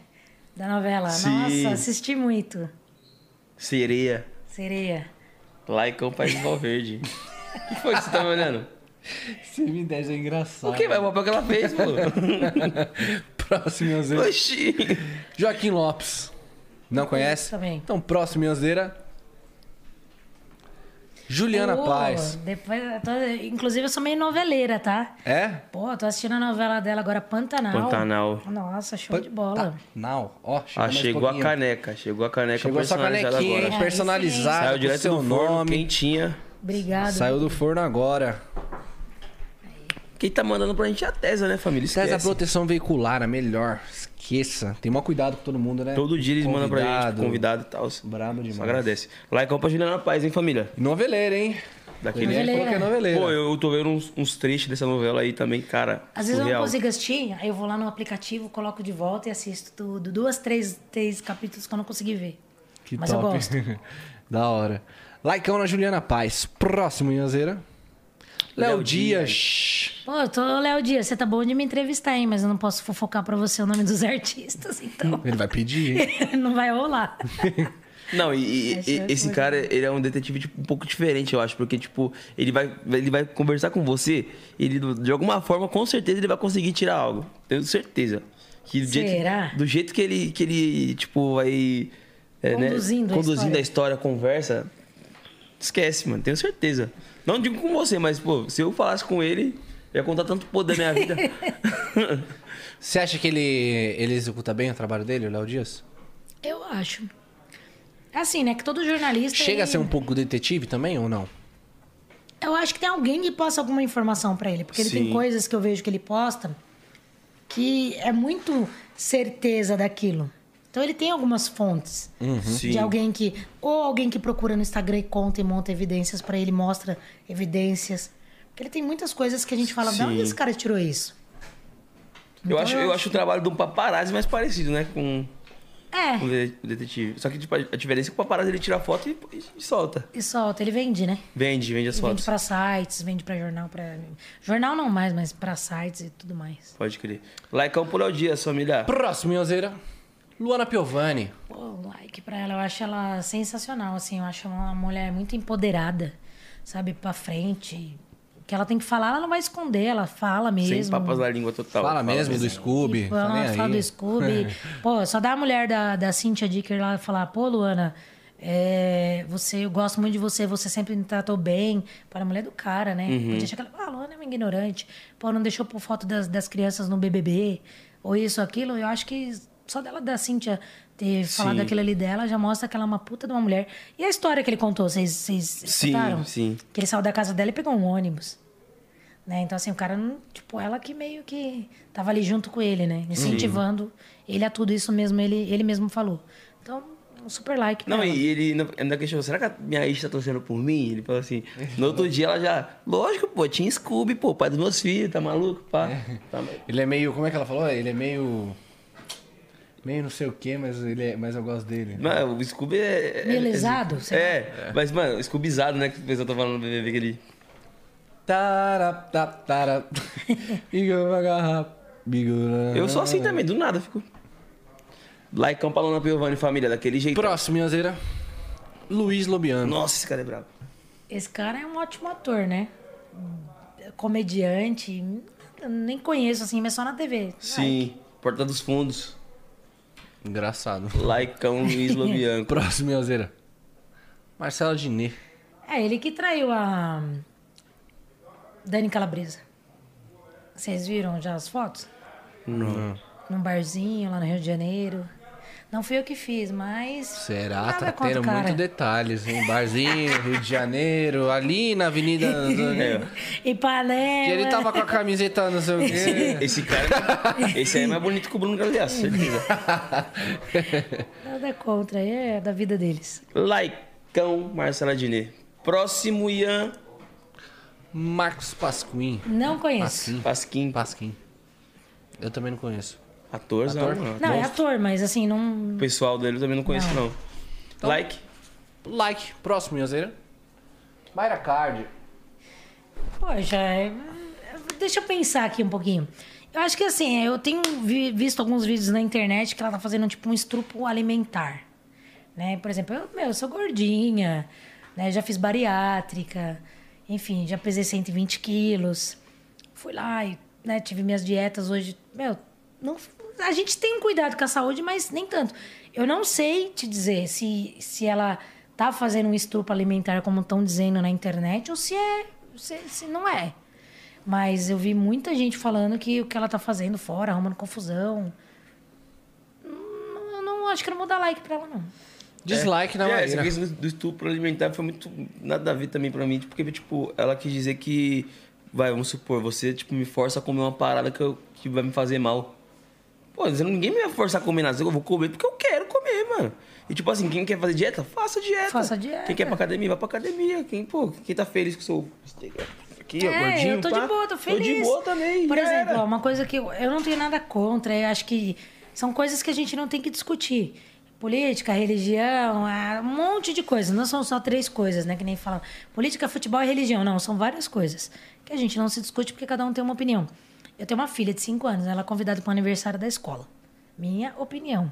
da novela. Sim. Nossa, assisti muito. Sereia. Sereia. Laicão País Valverde. O que foi que você tá me olhando? Esse M10 é engraçado. O que? Vai o papel que ela fez, pô. Próximo. Oxi. Joaquim Lopes. Não conhece? também. Então, próximo, Minhozeira. Juliana Pô, Paz. Depois, eu tô- inclusive, eu sou meio noveleira, tá? É? Pô, tô assistindo a novela dela agora, Pantanal. Pantanal. Nossa, show de bola. Não, ó, chegou, Ah, chegou a caneca. Chegou a caneca Chegou personalizada canequinha, agora. É, Personalizada Saiu direto seu do forno, nome. quentinha. Obrigado. Saiu do forno agora. Quem tá mandando pra gente é a Tesa, né, família? Esquece. Tesa Proteção Veicular, a melhor. Esqueça. Tem maior cuidado com todo mundo, né? Todo dia eles mandam pra gente, Convidado. convidado e tal. Brabo demais. Só agradece. Laicão pra Juliana Paz, hein, família? Noveleira, hein? Daquele... Ele falou que é noveleira. Pô, eu tô vendo uns, uns trechos dessa novela aí também, cara. Às vezes eu não surreal. consigo assistir, aí eu vou lá no aplicativo, coloco de volta e assisto tudo. Duas, três, três capítulos que eu não consegui ver. Que Mas top. eu gosto. da hora. Laicão na Juliana Paz. Próximo, Inhazeira. Léo Dias. Pô, eu tô, Léo Dias, você tá bom de me entrevistar, hein? Mas eu não posso fofocar pra você o nome dos artistas, então Ele vai pedir, hein? não vai rolar. Não, e, e- esse cara, ele é um detetive tipo, um pouco diferente, eu acho. Porque, tipo, ele vai, ele vai conversar com você, ele, de alguma forma, com certeza, ele vai conseguir tirar algo. Tenho certeza. Que do Será? Jeito, do jeito que ele, que ele tipo, vai... é, né, Conduzindo a conduzindo a história. história, a conversa, esquece, mano. Tenho certeza. Não digo com você, mas, pô, se eu falasse com ele, eu ia contar tanto poder da minha vida. Você acha que ele, ele executa bem o trabalho dele, o Léo Dias? Eu acho. É assim, né? Que todo jornalista. Chega a ele- ser um pouco detetive também ou não? Eu acho que tem alguém que posta alguma informação pra ele. Porque ele tem Sim. coisas que eu vejo que ele posta que é muito certeza daquilo. Então ele tem algumas fontes Sim. de alguém que. Ou alguém que procura no Instagram e conta e monta evidências pra ele, mostra evidências. Porque ele tem muitas coisas que a gente fala, de onde Sim. esse cara tirou isso? Eu, Então, acho, eu acho o trabalho de um paparazzi mais parecido, né? Com, É, com o de- o detetive. Só que, tipo, a diferença é que o paparazzi ele tira a foto e, e solta. e solta, ele vende, né? Vende, vende as Ele vende fotos. pra sites, vende pra jornal, pra. Jornal não mais, mas pra sites e tudo mais. Pode crer. Laicão por ao dia, família. Próximo, Inhazeira. Luana Piovani. Pô, like pra ela, eu acho ela sensacional, assim, eu acho uma mulher muito empoderada, sabe, pra frente. O que ela tem que falar, ela não vai esconder, ela fala mesmo. Sem papas na língua total. Fala mesmo do Scooby. Tipo, tá ela nem fala aí. do Scooby. Pô, só dá a mulher da, da Cynthia Dicker lá falar, pô, Luana, é, você, eu gosto muito de você, você sempre me tratou bem. Para a mulher do cara, né? Uhum. Podia achar que ela, ah, Luana é uma ignorante. Pô, não deixou pôr foto das, das crianças no BBB, ou isso, aquilo. Eu acho que só dela, da Cynthia, ter falado Sim. aquilo ali dela, já mostra que ela é uma puta de uma mulher. E a história que ele contou, vocês, vocês Sim, escutaram? sim. Que ele saiu da casa dela e pegou um ônibus. Né? Então, assim, o cara, não, tipo, ela que meio que tava ali junto com ele, né? Incentivando ele a tudo isso mesmo, ele, ele mesmo falou. Então, um super like pra Não, ela. e ele ainda- questionou, será que a minha ex tá torcendo por mim? Ele falou assim, no outro dia ela já, lógico, pô, tinha Scooby, pô, pai dos meus filhos, tá maluco, pá. Tá maluco. Ele é meio. Como é que ela falou? Ele é meio. Meio não sei o que, mas, ele é, mas eu gosto dele. Mano, o Scooby é... é- Melizado, É, sei lá. é, mas, mano, Scoobyzado, né, que o pessoal tá falando no BBB, que ele... Tara, ta, tara. Bigo, bagarra, bigo, Eu sou assim também, do nada, fico... Laicão pra Lona Piovani, família, daquele jeito. Próximo, Inhazeira. Luiz Lobiano. Nossa, esse cara é brabo. Esse cara é um ótimo ator, né? Comediante. eu Nem conheço, assim, mas só na TV. Sim, Porta dos Fundos. Engraçado. Laicão Luiz Lobianco. Próximo, Inhazeira. Marcelo Diné. É, ele que traiu a Dani Calabresa. Vocês viram já as fotos? Não. Num barzinho lá no Rio de Janeiro. Não fui eu que fiz, mas. Será? Tá tendo o cara. muito detalhes, hein? Barzinho, Rio de Janeiro, ali na Avenida. É. Ipanema. Que ele tava com a camiseta, não sei o quê. Esse cara, esse aí é mais bonito que o Bruno Galeasso, certeza. Nada contra, é da vida deles. Laicão, Marcela Diné. Próximo, Ian Marcos Pasquim. Não conheço. Pasquim. Pasquim. Pasquim. Eu também não conheço. Ator, Ator? não. Não, é ator, mas assim, não. O pessoal dele eu também não conheço, não. Então- Like. Like. Próximo, Minhozeira. Mayra Card. Poxa, é- deixa eu pensar aqui um pouquinho. Eu acho que assim, eu tenho vi- visto alguns vídeos na internet que ela tá fazendo tipo um estrupo alimentar. Né? Por exemplo, eu, meu, eu sou gordinha, né? Já fiz bariátrica, enfim, já pesei 120 quilos. Fui lá e né, tive minhas dietas hoje. Meu, não, a gente tem cuidado com a saúde, mas nem tanto. Eu não sei te dizer se, se ela tá fazendo um estrupo alimentar como estão dizendo na internet ou se é se, se não é. Mas eu vi muita gente falando que o que ela tá fazendo fora, arrumando confusão. Eu não acho que eu não vou dar like pra ela, não. Dislike na É, essa questão do, do estupro alimentar foi muito nada a ver também pra mim, porque, tipo, ela quis dizer que, vai, vamos supor, você, tipo, me força a comer uma parada que, eu, que vai me fazer mal. Pô, ninguém me vai forçar a comer nada, eu vou comer porque eu quero comer, mano. E, tipo assim, quem quer fazer dieta, faça dieta. Faça dieta. Quem quer ir pra academia, vai pra academia. Quem, pô, quem tá feliz com o seu... Aqui, ó, É, gordinho, eu tô pá. de boa, tô feliz. Tô de boa também, Por exemplo, era. ó, uma coisa que eu, eu não tenho nada contra, eu acho que são coisas que a gente não tem que discutir. Política, religião, ah, um monte de coisas. Não são só três coisas, né? Que nem falam. Política, futebol e religião. Não, são várias coisas. Que a gente não se discute porque cada um tem uma opinião. Eu tenho uma filha de 5 anos, ela é convidada para o aniversário da escola. Minha opinião.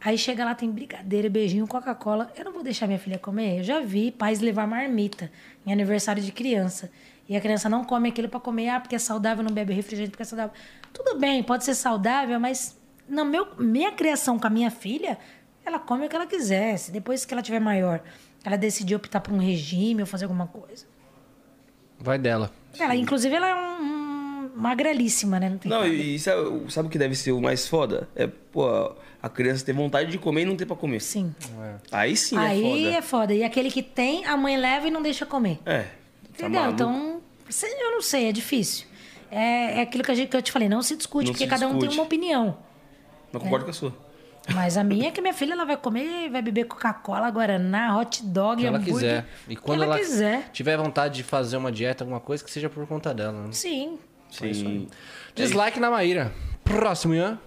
Aí chega lá, tem brigadeiro, beijinho, Coca-Cola. Eu não vou deixar minha filha comer. Eu já vi pais levar marmita em aniversário de criança. E a criança não come aquilo para comer, ah, porque é saudável, não bebe refrigerante porque é saudável. Tudo bem, pode ser saudável, mas na meu, minha criação com a minha filha, ela come o que ela quiser. Se depois que ela tiver maior, ela decidir optar por um regime ou fazer alguma coisa. Vai dela. Ela, inclusive, ela é um, um magrelíssima, né? Não tem Não, nada. e, sabe, sabe o que deve ser o mais foda? É, pô, a criança ter vontade de comer e não ter pra comer. Sim. Aí sim Aí é foda. é foda. E aquele que tem, a mãe leva e não deixa comer. É. tá Entendeu? maluco. então, eu não sei, é difícil. É, é aquilo que, a gente, que eu te falei, não se discute, Não porque se cada um tem discute. uma opinião. Não concordo com a sua. Mas a minha é que minha filha ela vai comer, vai beber Coca-Cola, Guaraná, hot dog, que ela hambúrguer. quiser. E quando ela, quiser. tiver vontade de fazer uma dieta, alguma coisa, que seja por conta dela. Né? Sim. Sim. Dislike na Maíra. Próximo, Ian.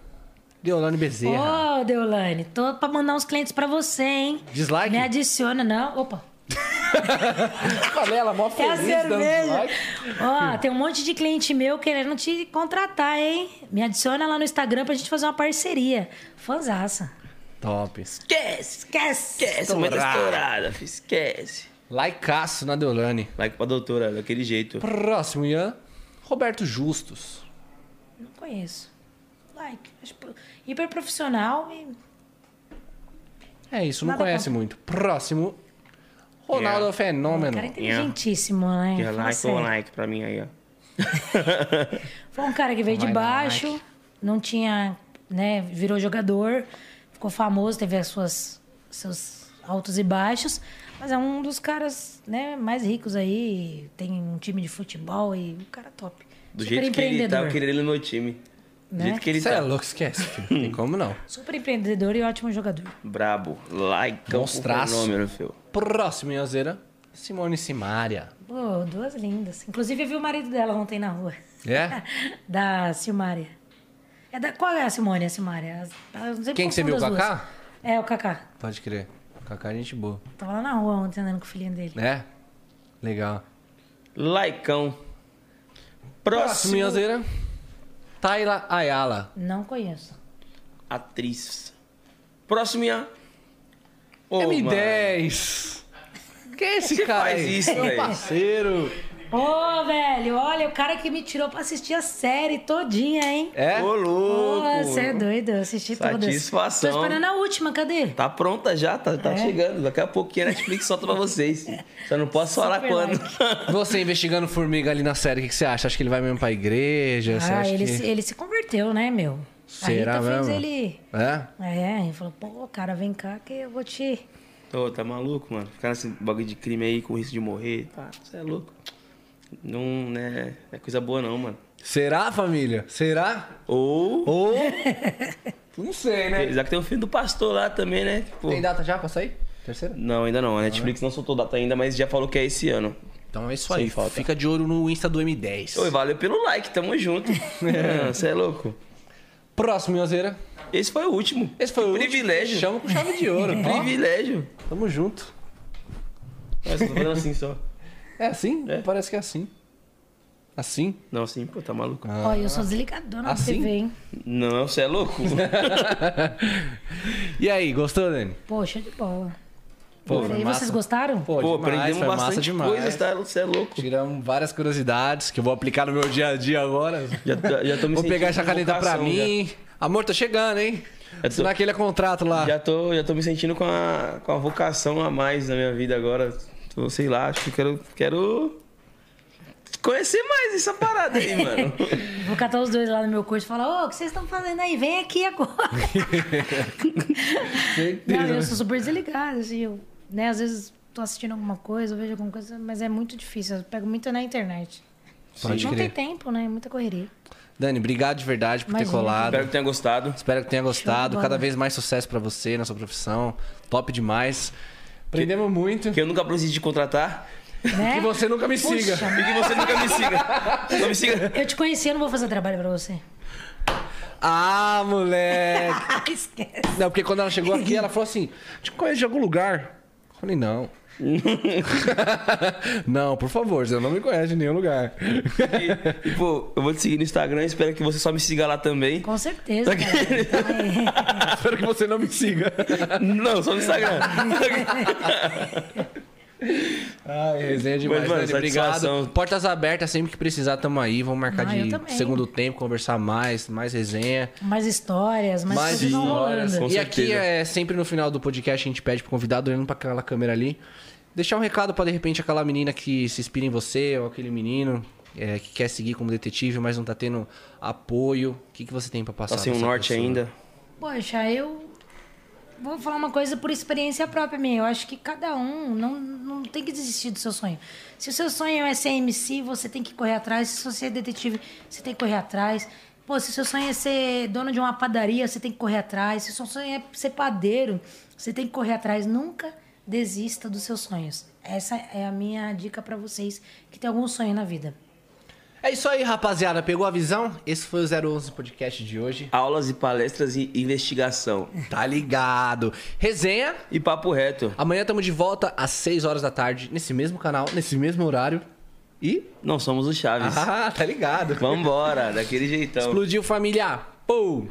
Deolane Bezerra. Ô, Deolane, tô pra mandar uns clientes pra você, hein? Dislike? Me adiciona, não. Opa. Falei, ela mó É a feliz dando cerveja. dislike. Ó, tem um monte de cliente meu querendo te contratar, hein? Me adiciona lá no Instagram pra gente fazer uma parceria. Fanzaça. Top. Esquece! Esquece. Esquece, tá Estourada. Esquece. Likeaço na Deolane. Like pra doutora, daquele jeito. Próximo, Ian. Roberto Justus. Não conheço. Like. Hiper profissional e. É isso, não Nada conhece contra. muito. Próximo. Ronaldo Yeah. Fenômeno. Cara inteligentíssimo, né? Que Fala like sério. ou like pra mim aí, ó. Foi um cara que veio de Vai baixo, like. não tinha, né, virou jogador, ficou famoso, teve as suas seus altos e baixos, mas é um dos caras, né, mais ricos aí, tem um time de futebol e um cara top. Do Super jeito que ele tá, empreendedor. eu queria ele no meu time. Do Né? jeito que ele Você tá. é louco, esquece, filho. Tem como não. Super empreendedor e ótimo jogador. Brabo. Like Monstraço. fenômeno, filho. Próximo, Ianzeira. Simone Simaria. Pô, duas lindas. Inclusive eu vi o marido dela ontem na rua. É? da Silmária. É da, qual é a Simone, a eu sempre Quem que você viu, o. Kaká? É, o Kaká. Pode crer. Kaká é gente boa. Tava lá na rua ontem andando com o filhinho dele. É? Legal. Likeão. Próximo, Próximo. Ianzeira. Tayla Ayala. Não conheço. Atriz. Próximo, Ian. Ô, mano. M10. Que é esse Você cara faz aí? isso, Meu velho? parceiro. Ô, velho, olha, o cara que me tirou pra assistir a série todinha, hein? É? Ô, louco. Pô, você é doido, eu assisti todas. Satisfação. Tô esperando a última, cadê? Tá pronta já, tá, tá É. chegando. Daqui a pouquinho a Netflix solta pra vocês. Só não posso falar Super quando. Você investigando formiga ali na série, o que que você acha? Acha que ele vai mesmo pra igreja? Ah, acha ele, que... se, ele se converteu, né, meu? Será a Rita mesmo? fez ele. É? É, ele falou, pô, cara, vem cá que eu vou te. Ô, tá maluco, mano? Ficar nesse bagulho de crime aí com risco de morrer, tá? Você é louco. Não, né? Não é coisa boa não, mano. Será, família? Será? Ou. Ou. Não sei, né? Já que tem o filho do pastor lá também, né? Pô. Tem data já pra sair? Terceira? Não, ainda não. A Netflix não soltou data ainda, mas já falou que é esse ano. Então é isso Sem aí. falta. Fica de olho no Insta do M10. Oi, valeu pelo like, tamo junto. Você é louco. Próximo, Minhozeira. Esse foi o último. Esse foi o último. Privilégio. Chama com chave de ouro. Privilégio. Tamo junto. Nossa, tô fazendo assim só. É assim? É. Parece que é assim. Assim? Não, assim, pô, tá maluco. Ó, eu sou desligadona da Assim? TV, hein? Não, você é louco. E aí, gostou, Dani? Poxa, de bola. Pô, e vocês gostaram? Pô, Pô, demais, aprendemos foi massa bastante demais. coisas, tá? Você é louco. Tiramos várias curiosidades que eu vou aplicar no meu dia a dia agora. Já, já tô me Vou pegar essa caneta pra mim. Amor, tô chegando, hein? Tô- Assinar aquele contrato lá. Já, já, tô, já tô me sentindo com a, com a vocação a mais na minha vida agora. Tô, sei lá, acho que quero, quero conhecer mais essa parada aí, mano. Vou catar os dois lá no meu curso e falar, ô, o que vocês estão fazendo aí? Vem aqui agora. Não, eu sou super desligada, assim, eu, né, às vezes tô assistindo alguma coisa, eu vejo alguma coisa, mas é muito difícil, eu pego muito na internet. Pode Não tem tempo, né, muita correria. Dani, obrigado de verdade por ter Imagina. colado. Espero que tenha gostado. Espero que tenha gostado. Cada vez mais sucesso pra você na sua profissão. Top demais. Aprendemos muito. Que eu nunca preciso de contratar. Né? Que você nunca me siga. Puxa, E que você nunca me siga. Não me siga. eu te conheci, eu não vou fazer trabalho pra você. Ah, moleque. Esquece. Não, porque quando ela chegou aqui, ela falou assim: te conheço de algum lugar. Eu falei, não. não, por favor, você não me conhece de nenhum lugar. E, e, pô, eu vou te seguir no Instagram. Espero que você só me siga lá também. Com certeza, cara. Espero que você não me siga. Não, só no Instagram. Ai, resenha demais, Mas, mano, obrigado. Portas abertas, sempre que precisar, tamo aí. Vamos marcar Ah, de segundo tempo, conversar mais, mais resenha. Mais histórias, mais, Mais histórias. e aqui certeza. é sempre no final do podcast a gente pede pro convidado, olhando pra aquela câmera ali, deixar um recado pra de repente aquela menina que se inspira em você, ou aquele menino é, que quer seguir como detetive, mas não tá tendo apoio. O que, que você tem pra passar? Tá sem um norte pessoa? ainda. Poxa, eu vou falar uma coisa por experiência própria minha. Eu acho que cada um não, não tem que desistir do seu sonho. Se o seu sonho é ser MC, você tem que correr atrás. Se você é detetive, você tem que correr atrás. Pô, se o seu sonho é ser dono de uma padaria, você tem que correr atrás. Se o seu sonho é ser padeiro, você tem que correr atrás. Nunca desista dos seus sonhos. Essa é a minha dica pra vocês que tem algum sonho na vida. É isso aí, rapaziada. Pegou a visão? Esse foi o 011 Podcast de hoje. Aulas e palestras e investigação. Tá ligado. Resenha. E papo reto. Amanhã estamos de volta às 6 horas da tarde, nesse mesmo canal, nesse mesmo horário. E. Não somos os Chaves. Ah, tá ligado. Vambora, daquele jeitão. Explodiu família. Pô!